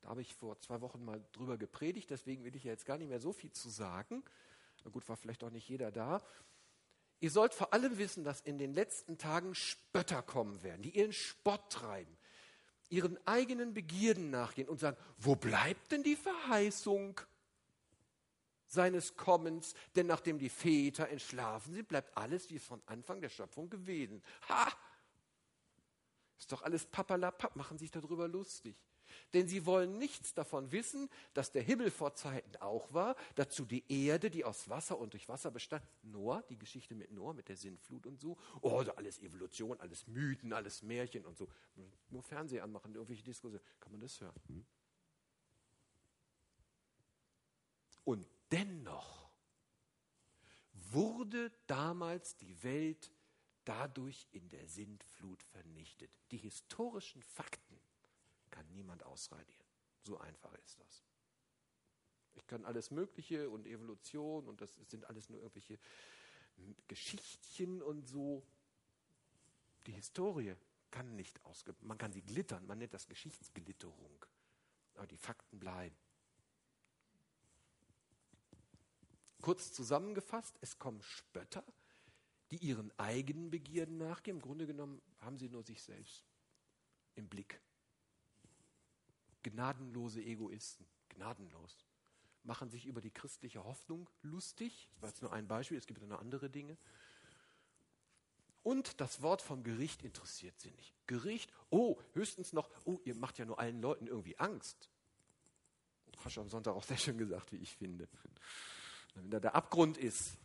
Da habe ich vor zwei Wochen mal drüber gepredigt, deswegen will ich ja jetzt gar nicht mehr so viel zu sagen. Na gut, war vielleicht auch nicht jeder da. Ihr sollt vor allem wissen, dass in den letzten Tagen Spötter kommen werden, die ihren Spott treiben, ihren eigenen Begierden nachgehen und sagen, wo bleibt denn die Verheißung seines Kommens? Denn nachdem die Väter entschlafen sind, bleibt alles wie von Anfang der Schöpfung gewesen. Ha! Ist doch alles papalapap, machen sich darüber lustig. Denn sie wollen nichts davon wissen, dass der Himmel vor Zeiten auch war, dazu die Erde, die aus Wasser und durch Wasser bestand. Noah, die Geschichte mit Noah, mit der Sinnflut und so. Oh, also alles Evolution, alles Mythen, alles Märchen und so. Nur Fernseher anmachen, irgendwelche Diskussionen, kann man das hören. Hm? Und dennoch wurde damals die Welt dadurch in der Sintflut vernichtet. Die historischen Fakten kann niemand ausradieren. So einfach ist das. Ich kann alles Mögliche und Evolution und das sind alles nur irgendwelche Geschichtchen und so. Die Historie kann nicht ausge... Man kann sie glittern, man nennt das Geschichtsglitterung. Aber die Fakten bleiben. Kurz zusammengefasst, es kommen Spötter, die ihren eigenen Begierden nachgehen. Im Grunde genommen haben sie nur sich selbst im Blick gnadenlose Egoisten, gnadenlos, machen sich über die christliche Hoffnung lustig. Das war jetzt nur ein Beispiel, es gibt ja noch andere Dinge. Und das Wort vom Gericht interessiert sie nicht. Gericht, oh, höchstens noch, oh, ihr macht ja nur allen Leuten irgendwie Angst. Hast du am Sonntag auch sehr schön gesagt, wie ich finde. Wenn da der Abgrund ist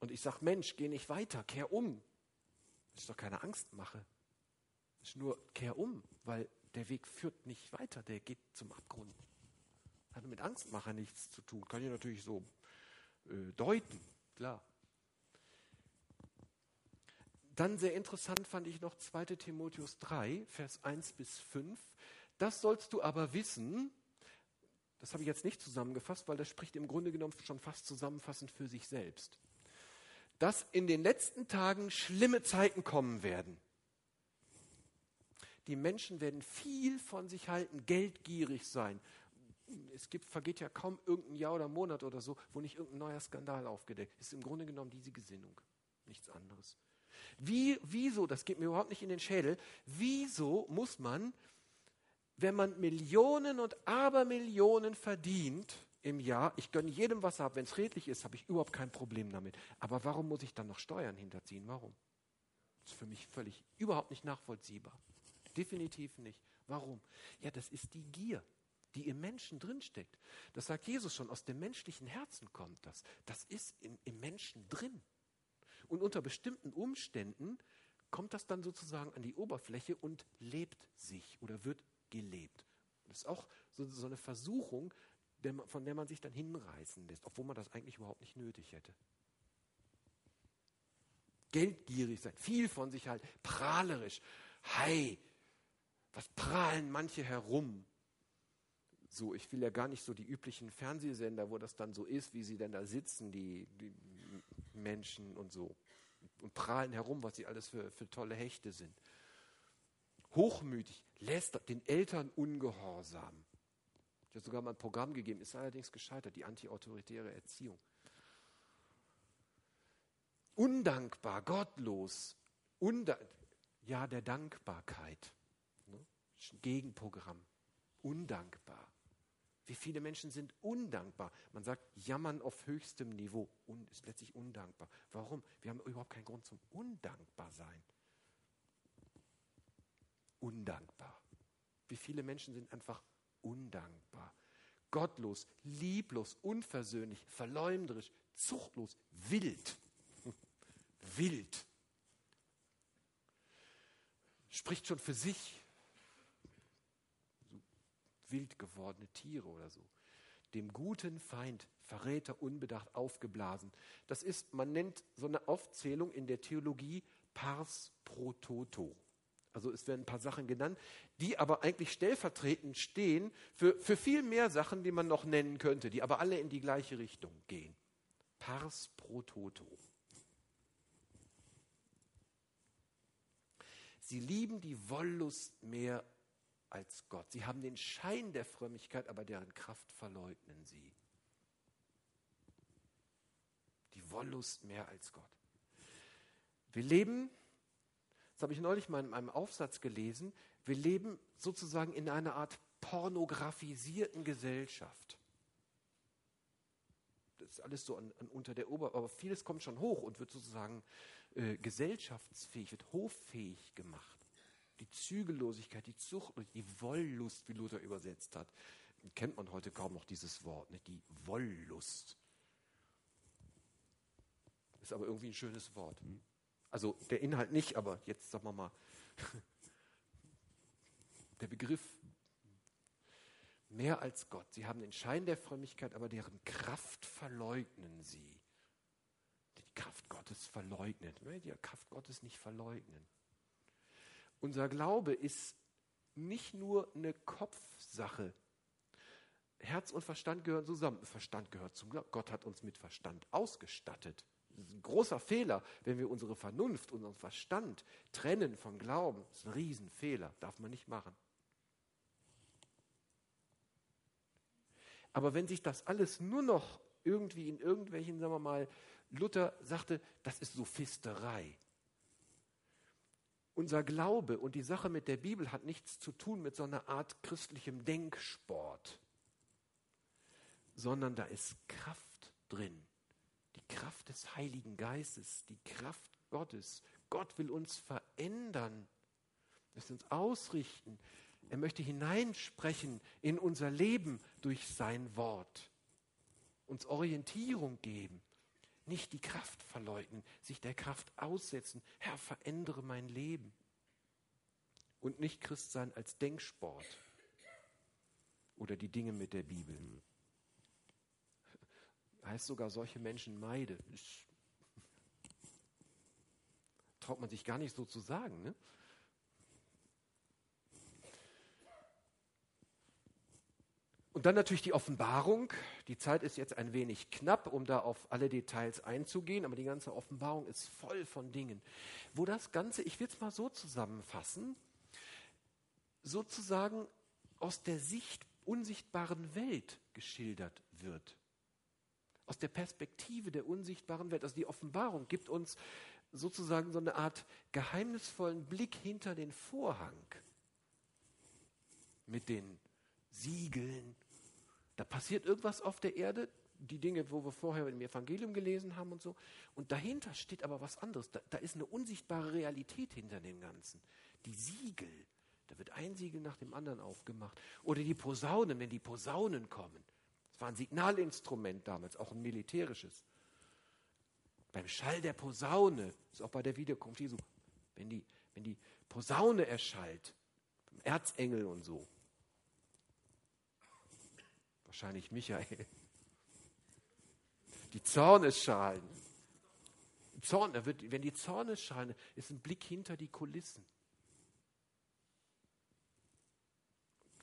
und ich sage, Mensch, geh nicht weiter, kehr um. Das ist doch keine Angstmache. Ist nur, kehr um, weil der Weg führt nicht weiter, der geht zum Abgrund. Hat mit Angstmacher nichts zu tun. Kann ich natürlich so äh, deuten, klar. Dann sehr interessant fand ich noch 2 Timotheus 3, Vers 1 bis 5. Das sollst du aber wissen, das habe ich jetzt nicht zusammengefasst, weil das spricht im Grunde genommen schon fast zusammenfassend für sich selbst, dass in den letzten Tagen schlimme Zeiten kommen werden. Die Menschen werden viel von sich halten, geldgierig sein. Es gibt, vergeht ja kaum irgendein Jahr oder Monat oder so, wo nicht irgendein neuer Skandal aufgedeckt ist. Im Grunde genommen diese Gesinnung, nichts anderes. Wie, wieso, das geht mir überhaupt nicht in den Schädel, wieso muss man, wenn man Millionen und Abermillionen verdient im Jahr, ich gönne jedem was ab, wenn es redlich ist, habe ich überhaupt kein Problem damit. Aber warum muss ich dann noch Steuern hinterziehen? Warum? Das ist für mich völlig überhaupt nicht nachvollziehbar. Definitiv nicht. Warum? Ja, das ist die Gier. die im Menschen drinsteckt. Das sagt Jesus schon, aus dem menschlichen Herzen kommt das. Das ist im, im Menschen drin. Und unter bestimmten Umständen kommt das dann sozusagen an die Oberfläche und lebt sich oder wird gelebt. Das ist auch so, so eine Versuchung, von der man sich dann hinreißen lässt, obwohl man das eigentlich überhaupt nicht nötig hätte. Geldgierig sein, viel von sich halt, prahlerisch. Hey, was prahlen manche herum? So, ich will ja gar nicht so die üblichen Fernsehsender, wo das dann so ist, wie sie denn da sitzen, die, die Menschen und so. Und prahlen herum, was sie alles für, für tolle Hechte sind. Hochmütig, lästert, den Eltern ungehorsam. Ich habe sogar mal ein Programm gegeben, ist allerdings gescheitert, die antiautoritäre Erziehung. Undankbar, gottlos, unda ja, der Dankbarkeit. Ne? Gegenprogramm. Undankbar. Wie viele Menschen sind undankbar? Man sagt, jammern auf höchstem Niveau und ist letztlich undankbar. Warum? Wir haben überhaupt keinen Grund zum Undankbarsein. Undankbar. Wie viele Menschen sind einfach undankbar, gottlos, lieblos, unversöhnlich, verleumderisch, zuchtlos, wild. wild. Spricht schon für sich wild gewordene Tiere oder so. Dem guten Feind, Verräter unbedacht aufgeblasen. Das ist, man nennt so eine Aufzählung in der Theologie pars pro toto. Also es werden ein paar Sachen genannt, die aber eigentlich stellvertretend stehen für, für viel mehr Sachen, die man noch nennen könnte, die aber alle in die gleiche Richtung gehen. Pars pro toto. Sie lieben die Wollust mehr als Gott. Sie haben den Schein der Frömmigkeit, aber deren Kraft verleugnen sie. Die Wollust mehr als Gott. Wir leben, das habe ich neulich mal in einem Aufsatz gelesen, wir leben sozusagen in einer Art pornografisierten Gesellschaft. Das ist alles so an, an unter der Ober, aber vieles kommt schon hoch und wird sozusagen äh, gesellschaftsfähig, wird hoffähig gemacht die Zügellosigkeit, die Zucht, die Wollust, wie Luther übersetzt hat. Kennt man heute kaum noch dieses Wort, nicht? die Wollust. Ist aber irgendwie ein schönes Wort. Also der Inhalt nicht, aber jetzt sagen wir mal, der Begriff mehr als Gott. Sie haben den Schein der Frömmigkeit, aber deren Kraft verleugnen sie. Die Kraft Gottes verleugnet. Die Kraft Gottes nicht verleugnen. Unser Glaube ist nicht nur eine Kopfsache. Herz und Verstand gehören zusammen. Verstand gehört zum Glauben. Gott hat uns mit Verstand ausgestattet. Das ist ein großer Fehler, wenn wir unsere Vernunft, unseren Verstand trennen vom Glauben. Das ist ein Riesenfehler, darf man nicht machen. Aber wenn sich das alles nur noch irgendwie in irgendwelchen, sagen wir mal, Luther sagte, das ist Sophisterei. Unser Glaube und die Sache mit der Bibel hat nichts zu tun mit so einer Art christlichem Denksport, sondern da ist Kraft drin. Kraft des Heiligen Geistes, die Kraft Gottes. Gott will uns verändern, es uns ausrichten. Er möchte hineinsprechen in unser Leben durch sein Wort, uns Orientierung geben nicht die Kraft verleugnen, sich der Kraft aussetzen. Herr, verändere mein Leben. Und nicht Christ sein als Denksport oder die Dinge mit der Bibel. Heißt sogar, solche Menschen meide. Traut man sich gar nicht so zu sagen. Ne? Und dann natürlich die Offenbarung. Die Zeit ist jetzt ein wenig knapp, um da auf alle Details einzugehen, aber die ganze Offenbarung ist voll von Dingen, wo das Ganze, ich will es mal so zusammenfassen, sozusagen aus der Sicht unsichtbaren Welt geschildert wird. Aus der Perspektive der unsichtbaren Welt. Also die Offenbarung gibt uns sozusagen so eine Art geheimnisvollen Blick hinter den Vorhang mit den Siegeln. Da passiert irgendwas auf der Erde, die Dinge, wo wir vorher im Evangelium gelesen haben und so. Und dahinter steht aber was anderes. Da, da ist eine unsichtbare Realität hinter dem Ganzen. Die Siegel, Da wird ein Siegel nach dem anderen aufgemacht. Oder die Posaunen, wenn die Posaunen kommen. Das war ein Signalinstrument damals, auch ein militärisches. Beim Schall der Posaune, ist auch bei der Wiederkunft Jesu, wenn die, wenn die Posaune erschallt, Erzengel und so. Wahrscheinlich Michael. Die Zornesschalen. Zorn, wird, wenn die Zornesschalen, ist ein Blick hinter die Kulissen.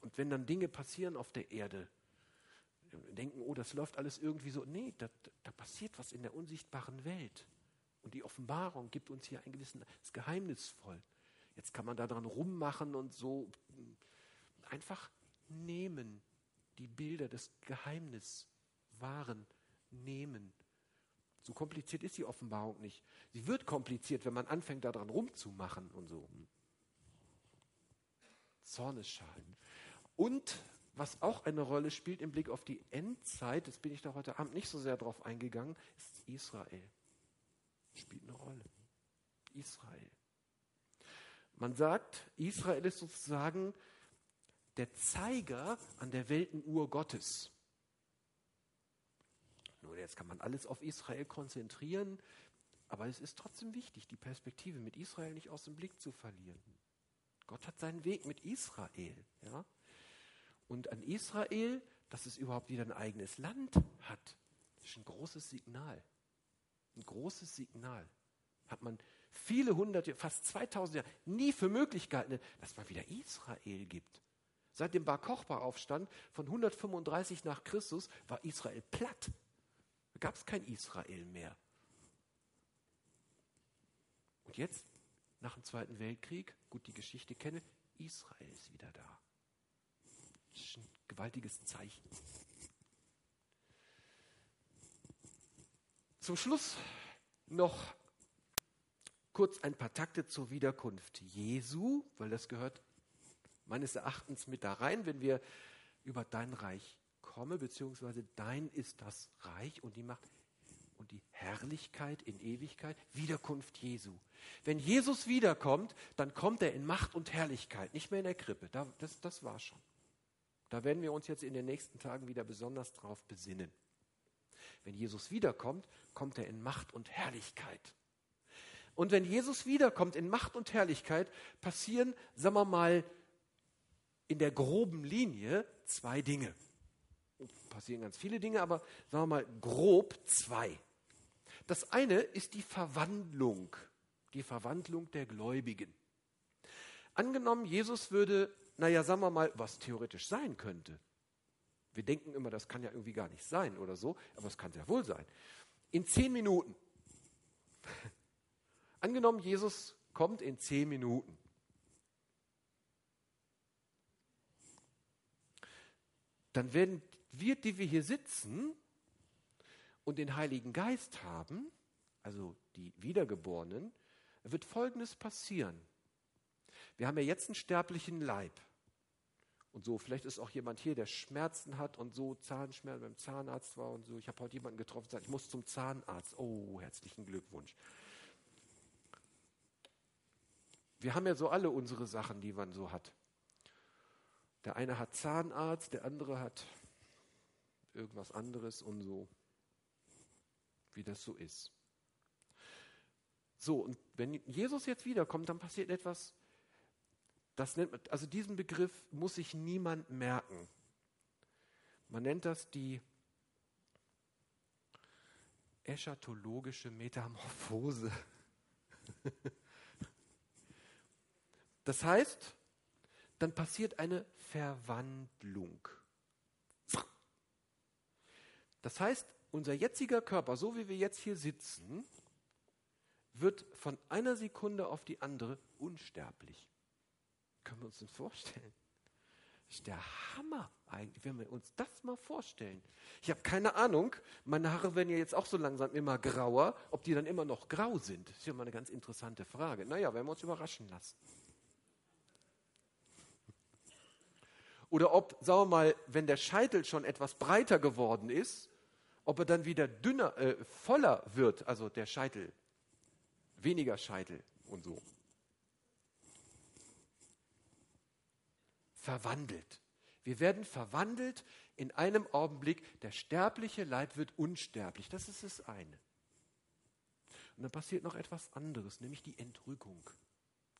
Und wenn dann Dinge passieren auf der Erde, denken, oh, das läuft alles irgendwie so. Nee, da, da passiert was in der unsichtbaren Welt. Und die Offenbarung gibt uns hier ein gewissen, ist geheimnisvoll. Jetzt kann man da dran rummachen und so einfach nehmen, die Bilder des Geheimnis wahren, nehmen. So kompliziert ist die Offenbarung nicht. Sie wird kompliziert, wenn man anfängt, daran rumzumachen und so. Zornesschalen. Und was auch eine Rolle spielt im Blick auf die Endzeit, das bin ich da heute Abend nicht so sehr drauf eingegangen, ist Israel. Spielt eine Rolle. Israel. Man sagt, Israel ist sozusagen der Zeiger an der Weltenuhr Gottes. Nur jetzt kann man alles auf Israel konzentrieren, aber es ist trotzdem wichtig, die Perspektive mit Israel nicht aus dem Blick zu verlieren. Gott hat seinen Weg mit Israel. Ja? Und an Israel, dass es überhaupt wieder ein eigenes Land hat, ist ein großes Signal. Ein großes Signal. Hat man viele hundert, fast 2000 Jahre nie für möglich gehalten, dass man wieder Israel gibt. Seit dem Bar Kochba-Aufstand von 135 nach Christus war Israel platt. Da gab es kein Israel mehr. Und jetzt, nach dem Zweiten Weltkrieg, gut die Geschichte kenne, Israel ist wieder da. Das ist ein gewaltiges Zeichen. Zum Schluss noch kurz ein paar Takte zur Wiederkunft Jesu, weil das gehört meines Erachtens mit da rein, wenn wir über dein Reich kommen, beziehungsweise dein ist das Reich und die Macht und die Herrlichkeit in Ewigkeit, Wiederkunft Jesu. Wenn Jesus wiederkommt, dann kommt er in Macht und Herrlichkeit, nicht mehr in der Krippe. das, das war schon. Da werden wir uns jetzt in den nächsten Tagen wieder besonders drauf besinnen. Wenn Jesus wiederkommt, kommt er in Macht und Herrlichkeit. Und wenn Jesus wiederkommt in Macht und Herrlichkeit, passieren, sagen wir mal, in der groben Linie zwei Dinge. Passieren ganz viele Dinge, aber sagen wir mal grob zwei. Das eine ist die Verwandlung, die Verwandlung der Gläubigen. Angenommen, Jesus würde naja, sagen wir mal, was theoretisch sein könnte. Wir denken immer, das kann ja irgendwie gar nicht sein oder so, aber es kann sehr wohl sein. In zehn Minuten. Angenommen, Jesus kommt in zehn Minuten. Dann werden wir, die wir hier sitzen und den Heiligen Geist haben, also die Wiedergeborenen, wird Folgendes passieren. Wir haben ja jetzt einen sterblichen Leib und so. Vielleicht ist auch jemand hier, der Schmerzen hat und so Zahnschmerzen beim Zahnarzt war und so. Ich habe heute jemanden getroffen, der sagt, ich muss zum Zahnarzt. Oh, herzlichen Glückwunsch. Wir haben ja so alle unsere Sachen, die man so hat. Der eine hat Zahnarzt, der andere hat irgendwas anderes und so, wie das so ist. So, und wenn Jesus jetzt wiederkommt, dann passiert etwas das nennt, also diesen Begriff muss sich niemand merken. Man nennt das die eschatologische Metamorphose. Das heißt, dann passiert eine Verwandlung. Das heißt, unser jetziger Körper, so wie wir jetzt hier sitzen, wird von einer Sekunde auf die andere unsterblich. Können wir uns das vorstellen? Das ist der Hammer eigentlich, wenn wir uns das mal vorstellen. Ich habe keine Ahnung, meine Haare werden ja jetzt auch so langsam immer grauer, ob die dann immer noch grau sind. Das ist ja mal eine ganz interessante Frage. Naja, werden wir uns überraschen lassen. Oder ob, sagen wir mal, wenn der Scheitel schon etwas breiter geworden ist, ob er dann wieder dünner, äh, voller wird, also der Scheitel, weniger Scheitel und so. Verwandelt. Wir werden verwandelt in einem Augenblick. Der sterbliche Leib wird unsterblich. Das ist das eine. Und dann passiert noch etwas anderes, nämlich die Entrückung.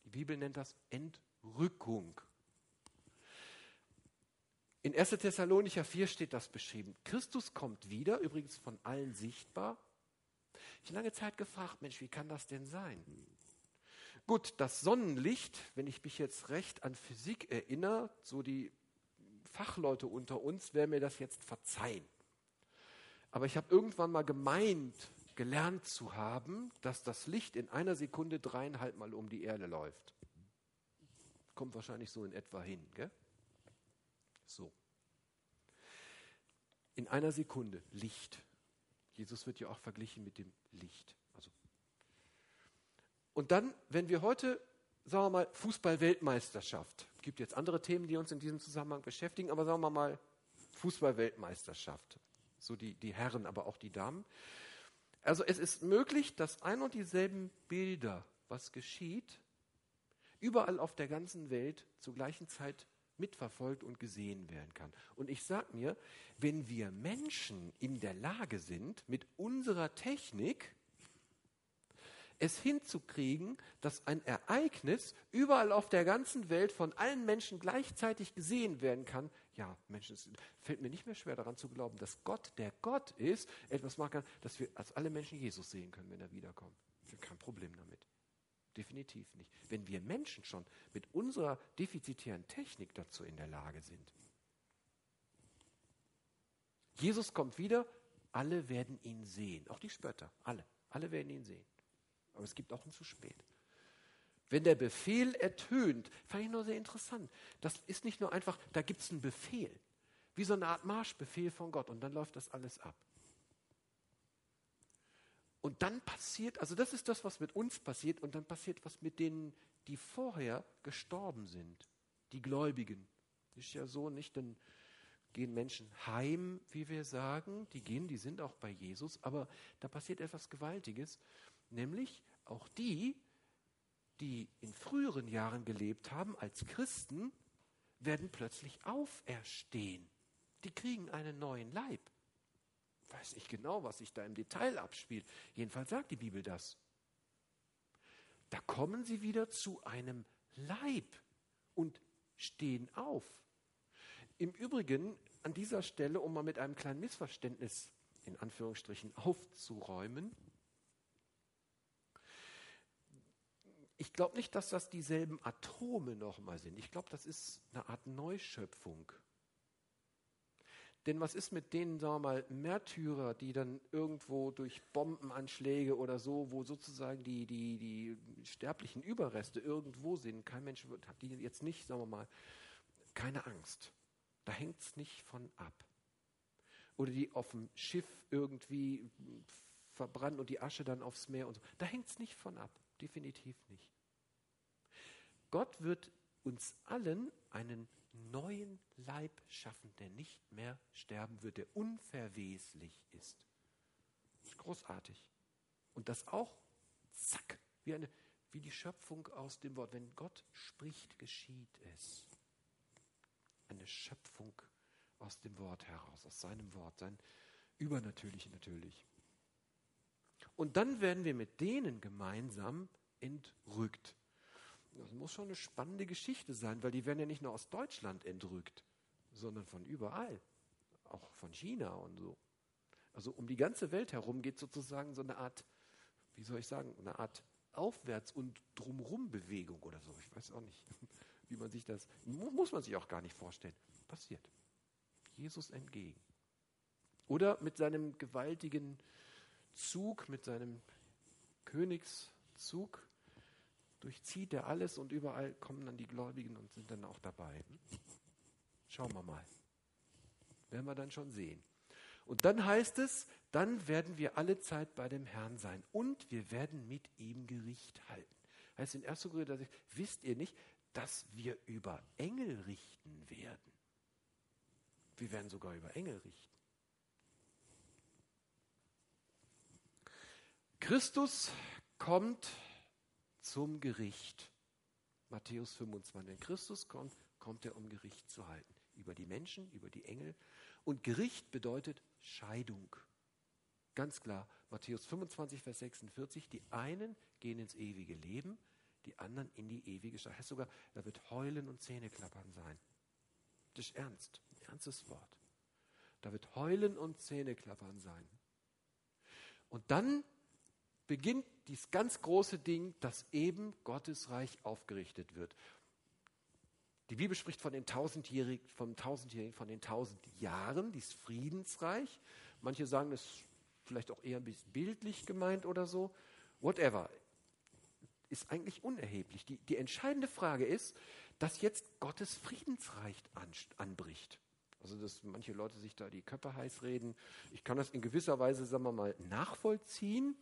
Die Bibel nennt das Entrückung. In 1. Thessalonicher 4 steht das beschrieben. Christus kommt wieder, übrigens von allen sichtbar. Ich habe lange Zeit gefragt, Mensch, wie kann das denn sein? Gut, das Sonnenlicht, wenn ich mich jetzt recht an Physik erinnere, so die Fachleute unter uns werden mir das jetzt verzeihen. Aber ich habe irgendwann mal gemeint, gelernt zu haben, dass das Licht in einer Sekunde dreieinhalb Mal um die Erde läuft. Kommt wahrscheinlich so in etwa hin. Gell? So. In einer Sekunde Licht. Jesus wird ja auch verglichen mit dem Licht. Und dann, wenn wir heute sagen wir mal, Fußball-Weltmeisterschaft. Gibt jetzt andere Themen, die uns in diesem Zusammenhang beschäftigen, aber sagen wir mal Fußball-Weltmeisterschaft. So die, die Herren, aber auch die Damen. Also es ist möglich, dass ein und dieselben Bilder, was geschieht, überall auf der ganzen Welt zur gleichen Zeit mitverfolgt und gesehen werden kann. Und ich sage mir, wenn wir Menschen in der Lage sind, mit unserer Technik es hinzukriegen, dass ein Ereignis überall auf der ganzen Welt von allen Menschen gleichzeitig gesehen werden kann, ja, Menschen, es fällt mir nicht mehr schwer daran zu glauben, dass Gott, der Gott ist, etwas machen kann, dass wir als alle Menschen Jesus sehen können, wenn er wiederkommt. Ich habe kein Problem damit. Definitiv nicht. Wenn wir Menschen schon mit unserer defizitären Technik dazu in der Lage sind. Jesus kommt wieder, alle werden ihn sehen, auch die Spötter, alle, alle werden ihn sehen. Aber es gibt auch ein zu spät. Wenn der Befehl ertönt, fand ich nur sehr interessant. Das ist nicht nur einfach, da gibt es einen Befehl, wie so eine Art Marschbefehl von Gott und dann läuft das alles ab. Und dann passiert, also das ist das, was mit uns passiert, und dann passiert was mit denen, die vorher gestorben sind, die Gläubigen. Ist ja so nicht, dann gehen Menschen heim, wie wir sagen, die gehen, die sind auch bei Jesus, aber da passiert etwas Gewaltiges. Nämlich auch die, die in früheren Jahren gelebt haben als Christen, werden plötzlich auferstehen. Die kriegen einen neuen Leib. Weiß nicht genau, was sich da im Detail abspielt. Jedenfalls sagt die Bibel das. Da kommen sie wieder zu einem Leib und stehen auf. Im Übrigen, an dieser Stelle, um mal mit einem kleinen Missverständnis in Anführungsstrichen aufzuräumen, ich glaube nicht, dass das dieselben Atome nochmal sind. Ich glaube, das ist eine Art Neuschöpfung. Denn was ist mit denen, sagen wir mal, Märtyrer, die dann irgendwo durch Bombenanschläge oder so, wo sozusagen die, die, die sterblichen Überreste irgendwo sind, kein Mensch hat die jetzt nicht, sagen wir mal, keine Angst. Da hängt es nicht von ab. Oder die auf dem Schiff irgendwie verbrannt und die Asche dann aufs Meer und so. Da hängt es nicht von ab. Definitiv nicht. Gott wird uns allen einen neuen Leib schaffen, der nicht mehr sterben wird, der unverweslich ist. Das ist großartig. Und das auch, zack, wie, eine, wie die Schöpfung aus dem Wort. Wenn Gott spricht, geschieht es. Eine Schöpfung aus dem Wort heraus, aus seinem Wort, sein Übernatürliche natürlich. Und dann werden wir mit denen gemeinsam entrückt. Das muss schon eine spannende Geschichte sein, weil die werden ja nicht nur aus Deutschland entrückt, sondern von überall. Auch von China und so. Also um die ganze Welt herum geht sozusagen so eine Art, wie soll ich sagen, eine Art Aufwärts- und Drumrum-Bewegung oder so. Ich weiß auch nicht, wie man sich das, muss man sich auch gar nicht vorstellen. Passiert. Jesus entgegen. Oder mit seinem gewaltigen Zug, mit seinem Königszug durchzieht er alles und überall kommen dann die Gläubigen und sind dann auch dabei. Schauen wir mal. Werden wir dann schon sehen. Und dann heißt es, dann werden wir alle Zeit bei dem Herrn sein und wir werden mit ihm Gericht halten. Heißt in 1. Korinther 6, wisst ihr nicht, dass wir über Engel richten werden? Wir werden sogar über Engel richten. Christus kommt zum Gericht. Matthäus 25. Christus kommt kommt er, um Gericht zu halten. Über die Menschen, über die Engel. Und Gericht bedeutet Scheidung. Ganz klar, Matthäus 25, Vers 46, die einen gehen ins ewige Leben, die anderen in die ewige Scheidung. Heißt sogar, da wird Heulen und Zähneklappern sein. Das ist ernst, ein ernstes Wort. Da wird Heulen und Zähneklappern sein. Und dann beginnt dieses ganz große Ding, dass eben Gottes Reich aufgerichtet wird. Die Bibel spricht von den tausendjährigen, vom tausendjährigen, von den tausend Jahren, dieses Friedensreich. Manche sagen, das ist vielleicht auch eher ein bisschen bildlich gemeint oder so. Whatever. Ist eigentlich unerheblich. Die, die entscheidende Frage ist, dass jetzt Gottes Friedensreich an, anbricht. Also, dass manche Leute sich da die Köpfe heiß reden. Ich kann das in gewisser Weise, sagen wir mal, nachvollziehen,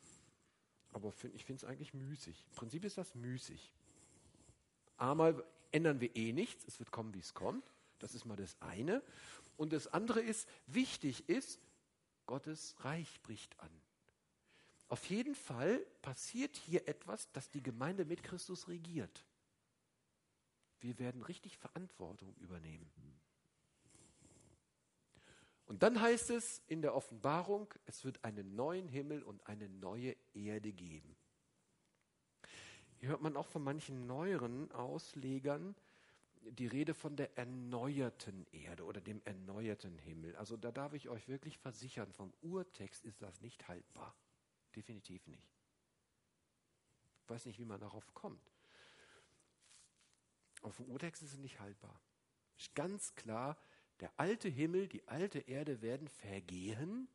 aber ich finde es eigentlich müßig. Im Prinzip ist das müßig. Einmal ändern wir eh nichts, es wird kommen, wie es kommt. Das ist mal das eine. Und das andere ist, wichtig ist, Gottes Reich bricht an. Auf jeden Fall passiert hier etwas, dass die Gemeinde mit Christus regiert. Wir werden richtig Verantwortung übernehmen. Und dann heißt es in der Offenbarung, es wird einen neuen Himmel und eine neue Erde geben. Hier hört man auch von manchen neueren Auslegern die Rede von der erneuerten Erde oder dem erneuerten Himmel. Also da darf ich euch wirklich versichern, vom Urtext ist das nicht haltbar. Definitiv nicht. Ich weiß nicht, wie man darauf kommt. Aber vom Urtext ist es nicht haltbar. Ist ganz klar, der alte Himmel, die alte Erde werden vergehen.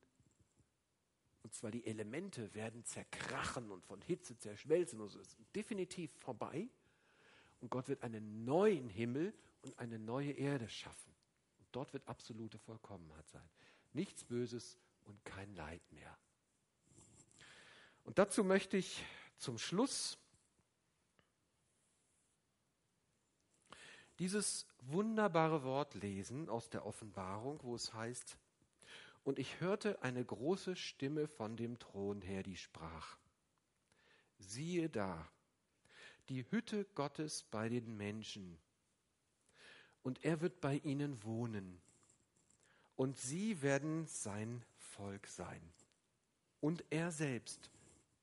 Und zwar die Elemente werden zerkrachen und von Hitze zerschmelzen. Und so ist definitiv vorbei. Und Gott wird einen neuen Himmel und eine neue Erde schaffen. Und dort wird absolute Vollkommenheit sein. Nichts Böses und kein Leid mehr. Und dazu möchte ich zum Schluss dieses wunderbare Wort lesen aus der Offenbarung, wo es heißt, und ich hörte eine große Stimme von dem Thron her, die sprach, siehe da, die Hütte Gottes bei den Menschen, und er wird bei ihnen wohnen, und sie werden sein Volk sein, und er selbst,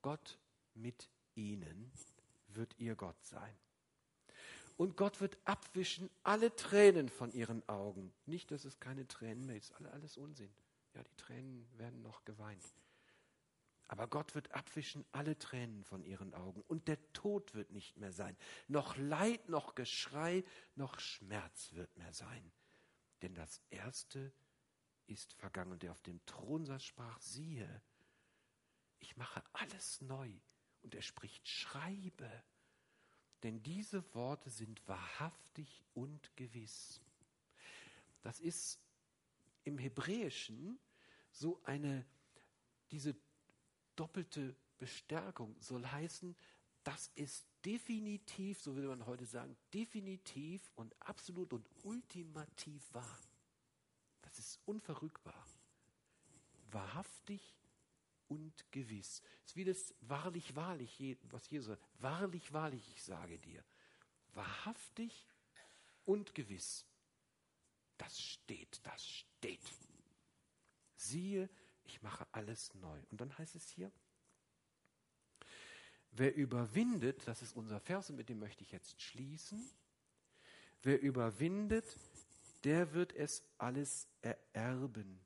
Gott mit ihnen, wird ihr Gott sein. Und Gott wird abwischen alle Tränen von ihren Augen. Nicht, dass es keine Tränen mehr ist, alles Unsinn. Ja, die Tränen werden noch geweint. Aber Gott wird abwischen alle Tränen von ihren Augen. Und der Tod wird nicht mehr sein. Noch Leid, noch Geschrei, noch Schmerz wird mehr sein. Denn das Erste ist vergangen. Und der auf dem Thron saß, sprach, siehe, ich mache alles neu. Und er spricht, schreibe denn diese Worte sind wahrhaftig und gewiss. Das ist im Hebräischen so eine, diese doppelte Bestärkung soll heißen, das ist definitiv, so würde man heute sagen, definitiv und absolut und ultimativ wahr. Das ist unverrückbar. Wahrhaftig und gewiss. Es ist wie das wahrlich, wahrlich, was Jesus sagt. Wahrlich, wahrlich, ich sage dir. Wahrhaftig und gewiss. Das steht, das steht. Siehe, ich mache alles neu. Und dann heißt es hier, wer überwindet, das ist unser Vers und mit dem möchte ich jetzt schließen, wer überwindet, der wird es alles ererben.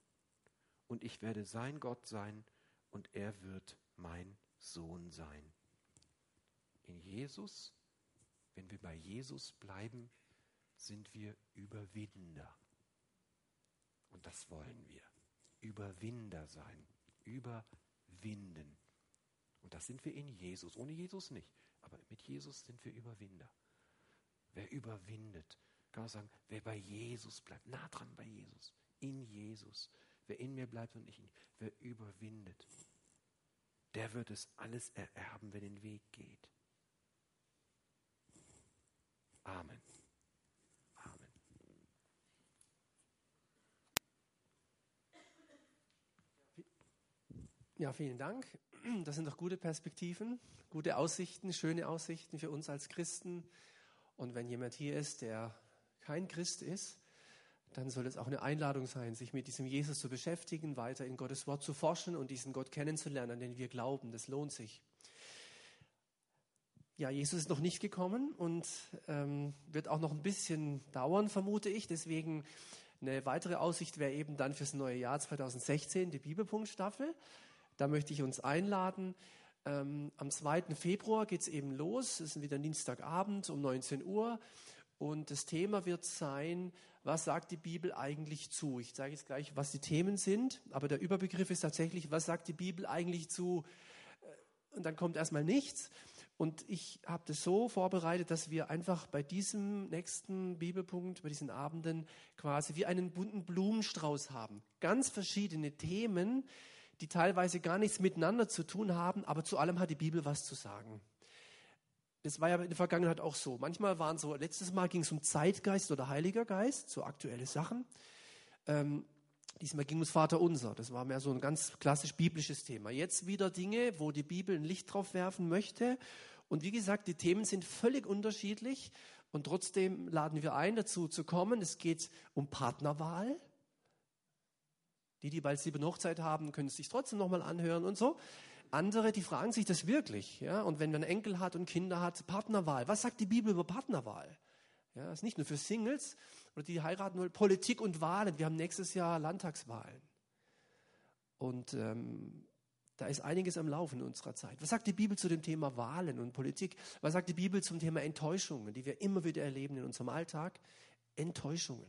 Und ich werde sein Gott sein und er wird mein Sohn sein. In Jesus, wenn wir bei Jesus bleiben, sind wir Überwinder. Und das wollen wir. Überwinder sein. Überwinden. Und das sind wir in Jesus. Ohne Jesus nicht. Aber mit Jesus sind wir Überwinder. Wer überwindet, kann auch sagen, wer bei Jesus bleibt, nah dran bei Jesus, in Jesus, wer in mir bleibt und ich in, wer überwindet, der wird es alles ererben, wer den Weg geht. Amen. Amen.
Ja, vielen Dank. Das sind doch gute Perspektiven, gute Aussichten, schöne Aussichten für uns als Christen. Und wenn jemand hier ist, der kein Christ ist, dann soll es auch eine Einladung sein, sich mit diesem Jesus zu beschäftigen, weiter in Gottes Wort zu forschen und diesen Gott kennenzulernen, an den wir glauben. Das lohnt sich. Ja, Jesus ist noch nicht gekommen und ähm, wird auch noch ein bisschen dauern, vermute ich. Deswegen eine weitere Aussicht wäre eben dann fürs neue Jahr 2016 die Bibelpunktstaffel. Da möchte ich uns einladen. Ähm, am 2. Februar geht es eben los. Es ist wieder Dienstagabend um 19 Uhr. Und das Thema wird sein, was sagt die Bibel eigentlich zu? Ich zeige jetzt gleich, was die Themen sind, aber der Überbegriff ist tatsächlich, was sagt die Bibel eigentlich zu? Äh, und dann kommt erstmal nichts. Und ich habe das so vorbereitet, dass wir einfach bei diesem nächsten Bibelpunkt, bei diesen Abenden quasi wie einen bunten Blumenstrauß haben. Ganz verschiedene Themen, die teilweise gar nichts miteinander zu tun haben, aber zu allem hat die Bibel was zu sagen. Das war ja in der Vergangenheit auch so. Manchmal waren so, letztes Mal ging es um Zeitgeist oder Heiliger Geist, so aktuelle Sachen. Ähm, diesmal ging es Vater Unser. Das war mehr so ein ganz klassisch biblisches Thema. Jetzt wieder Dinge, wo die Bibel ein Licht drauf werfen möchte. Und wie gesagt, die Themen sind völlig unterschiedlich. Und trotzdem laden wir ein, dazu zu kommen. Es geht um Partnerwahl. Die, die bald sieben Hochzeit haben, können es sich trotzdem nochmal anhören und so. Andere, die fragen sich das wirklich. Ja? Und wenn man Enkel hat und Kinder hat, Partnerwahl. Was sagt die Bibel über Partnerwahl? Ja, das ist nicht nur für Singles oder die heiraten wollen. Politik und Wahlen. Wir haben nächstes Jahr Landtagswahlen. Und ähm, da ist einiges am Laufen in unserer Zeit. Was sagt die Bibel zu dem Thema Wahlen und Politik? Was sagt die Bibel zum Thema Enttäuschungen, die wir immer wieder erleben in unserem Alltag? Enttäuschungen.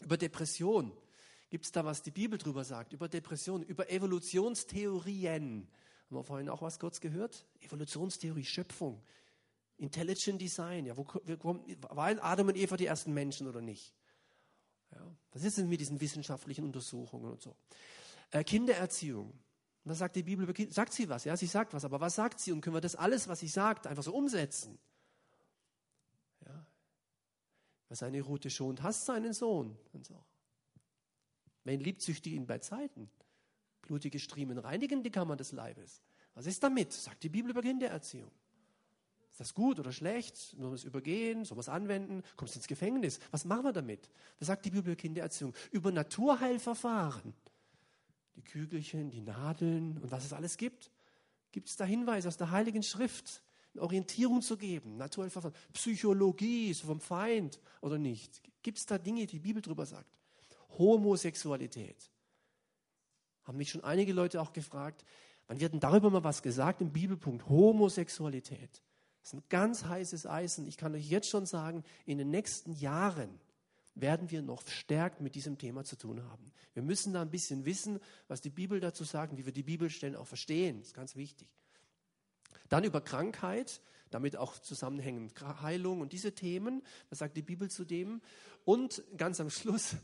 Über Depression. Gibt es da, was die Bibel drüber sagt? Über Depression, über Evolutionstheorien. Haben wir vorhin auch was kurz gehört? Evolutionstheorie, Schöpfung, Intelligent Design. Ja, wo, wo, waren Adam und Eva die ersten Menschen oder nicht? Ja, was ist denn mit diesen wissenschaftlichen Untersuchungen und so? Äh, Kindererziehung. Was sagt die Bibel über Kinder? Sagt sie was? Ja, sie sagt was. Aber was sagt sie? Und können wir das alles, was sie sagt, einfach so umsetzen? Ja. Wer seine Route schont, hasst seinen Sohn. Und so. Wen liebt, züchtigt ihn bei Zeiten. Blutige Striemen reinigen die Kammern des Leibes. Was ist damit? Sagt die Bibel über Kindererziehung. Ist das gut oder schlecht? Sollen wir es übergehen? Sollen wir es anwenden? Kommst du ins Gefängnis? Was machen wir damit? Was sagt die Bibel über Kindererziehung? Über Naturheilverfahren. Die Kügelchen, die Nadeln und was es alles gibt. Gibt es da Hinweise aus der Heiligen Schrift, Orientierung zu geben? Naturheilverfahren. Psychologie, ist vom Feind oder nicht? Gibt es da Dinge, die die Bibel drüber sagt? Homosexualität haben mich schon einige Leute auch gefragt, wann wird denn darüber mal was gesagt im Bibelpunkt? Homosexualität. Das ist ein ganz heißes Eisen. Ich kann euch jetzt schon sagen, in den nächsten Jahren werden wir noch verstärkt mit diesem Thema zu tun haben. Wir müssen da ein bisschen wissen, was die Bibel dazu sagt, wie wir die Bibelstellen auch verstehen. Das ist ganz wichtig. Dann über Krankheit, damit auch zusammenhängend Heilung und diese Themen. Was sagt die Bibel zu dem? Und ganz am Schluss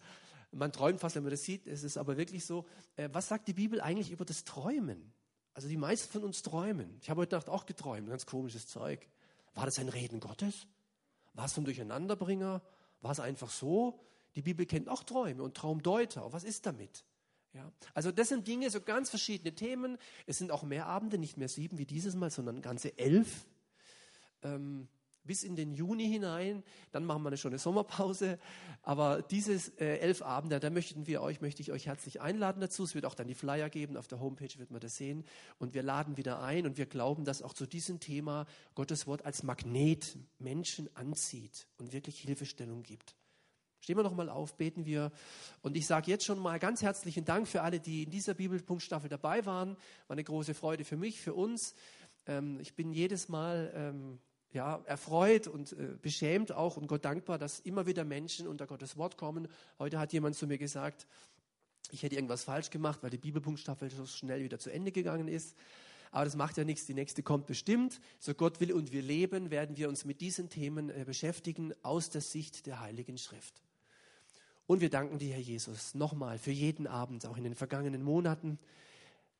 man träumt fast, wenn man das sieht. Es ist aber wirklich so. Äh, was sagt die Bibel eigentlich über das Träumen? Also die meisten von uns träumen. Ich habe heute Nacht auch geträumt, ganz komisches Zeug. War das ein Reden Gottes? War es ein Durcheinanderbringer? War es einfach so? Die Bibel kennt auch Träume und Traumdeuter. Was ist damit? Ja, also das sind Dinge, so ganz verschiedene Themen. Es sind auch mehr Abende, nicht mehr sieben wie dieses Mal, sondern ganze elf. Ähm, bis in den Juni hinein. Dann machen wir eine Sommerpause. Aber dieses äh, elf Abende, da möchten wir euch, möchte ich euch herzlich einladen dazu. Es wird auch dann die Flyer geben. Auf der Homepage wird man das sehen. Und wir laden wieder ein und wir glauben, dass auch zu diesem Thema Gottes Wort als Magnet Menschen anzieht und wirklich Hilfestellung gibt. Stehen wir noch mal auf, beten wir. Und ich sage jetzt schon mal ganz herzlichen Dank für alle, die in dieser Bibelpunktstaffel dabei waren. War eine große Freude für mich, für uns. Ähm, ich bin jedes Mal ähm, ja, erfreut und äh, beschämt auch und Gott dankbar, dass immer wieder Menschen unter Gottes Wort kommen. Heute hat jemand zu mir gesagt, ich hätte irgendwas falsch gemacht, weil die Bibelpunktstaffel so schnell wieder zu Ende gegangen ist. Aber das macht ja nichts, die nächste kommt bestimmt. So Gott will und wir leben, werden wir uns mit diesen Themen äh, beschäftigen aus der Sicht der Heiligen Schrift. Und wir danken dir, Herr Jesus, nochmal für jeden Abend, auch in den vergangenen Monaten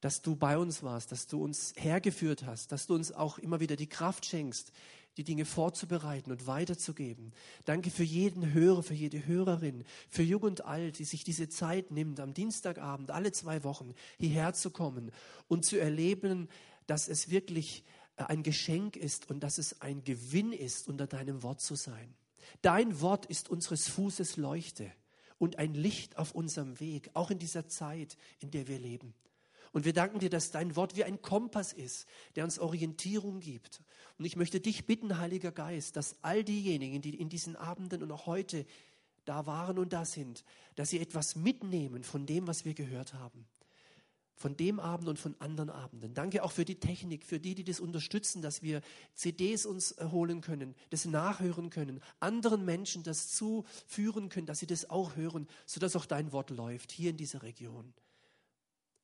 dass du bei uns warst, dass du uns hergeführt hast, dass du uns auch immer wieder die Kraft schenkst, die Dinge vorzubereiten und weiterzugeben. Danke für jeden Hörer, für jede Hörerin, für Jung und Alt, die sich diese Zeit nimmt, am Dienstagabend alle zwei Wochen hierher zu kommen und zu erleben, dass es wirklich äh, ein Geschenk ist und dass es ein Gewinn ist, unter deinem Wort zu sein. Dein Wort ist unseres Fußes Leuchte und ein Licht auf unserem Weg, auch in dieser Zeit, in der wir leben. Und wir danken dir, dass dein Wort wie ein Kompass ist, der uns Orientierung gibt. Und ich möchte dich bitten, Heiliger Geist, dass all diejenigen, die in diesen Abenden und auch heute da waren und da sind, dass sie etwas mitnehmen von dem, was wir gehört haben. Von dem Abend und von anderen Abenden. Danke auch für die Technik, für die, die das unterstützen, dass wir CDs uns holen können, das nachhören können, anderen Menschen das zuführen können, dass sie das auch hören, sodass auch dein Wort läuft hier in dieser Region.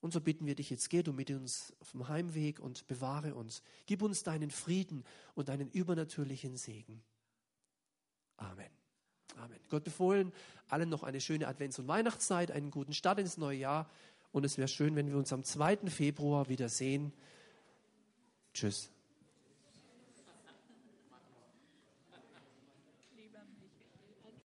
Und so bitten wir dich jetzt, geh du mit uns auf dem Heimweg und bewahre uns. Gib uns deinen Frieden und deinen übernatürlichen Segen. Amen. Amen. Gott befohlen allen noch eine schöne Advents- und Weihnachtszeit, einen guten Start ins neue Jahr. Und es wäre schön, wenn wir uns am 2. Februar wieder sehen. Tschüss.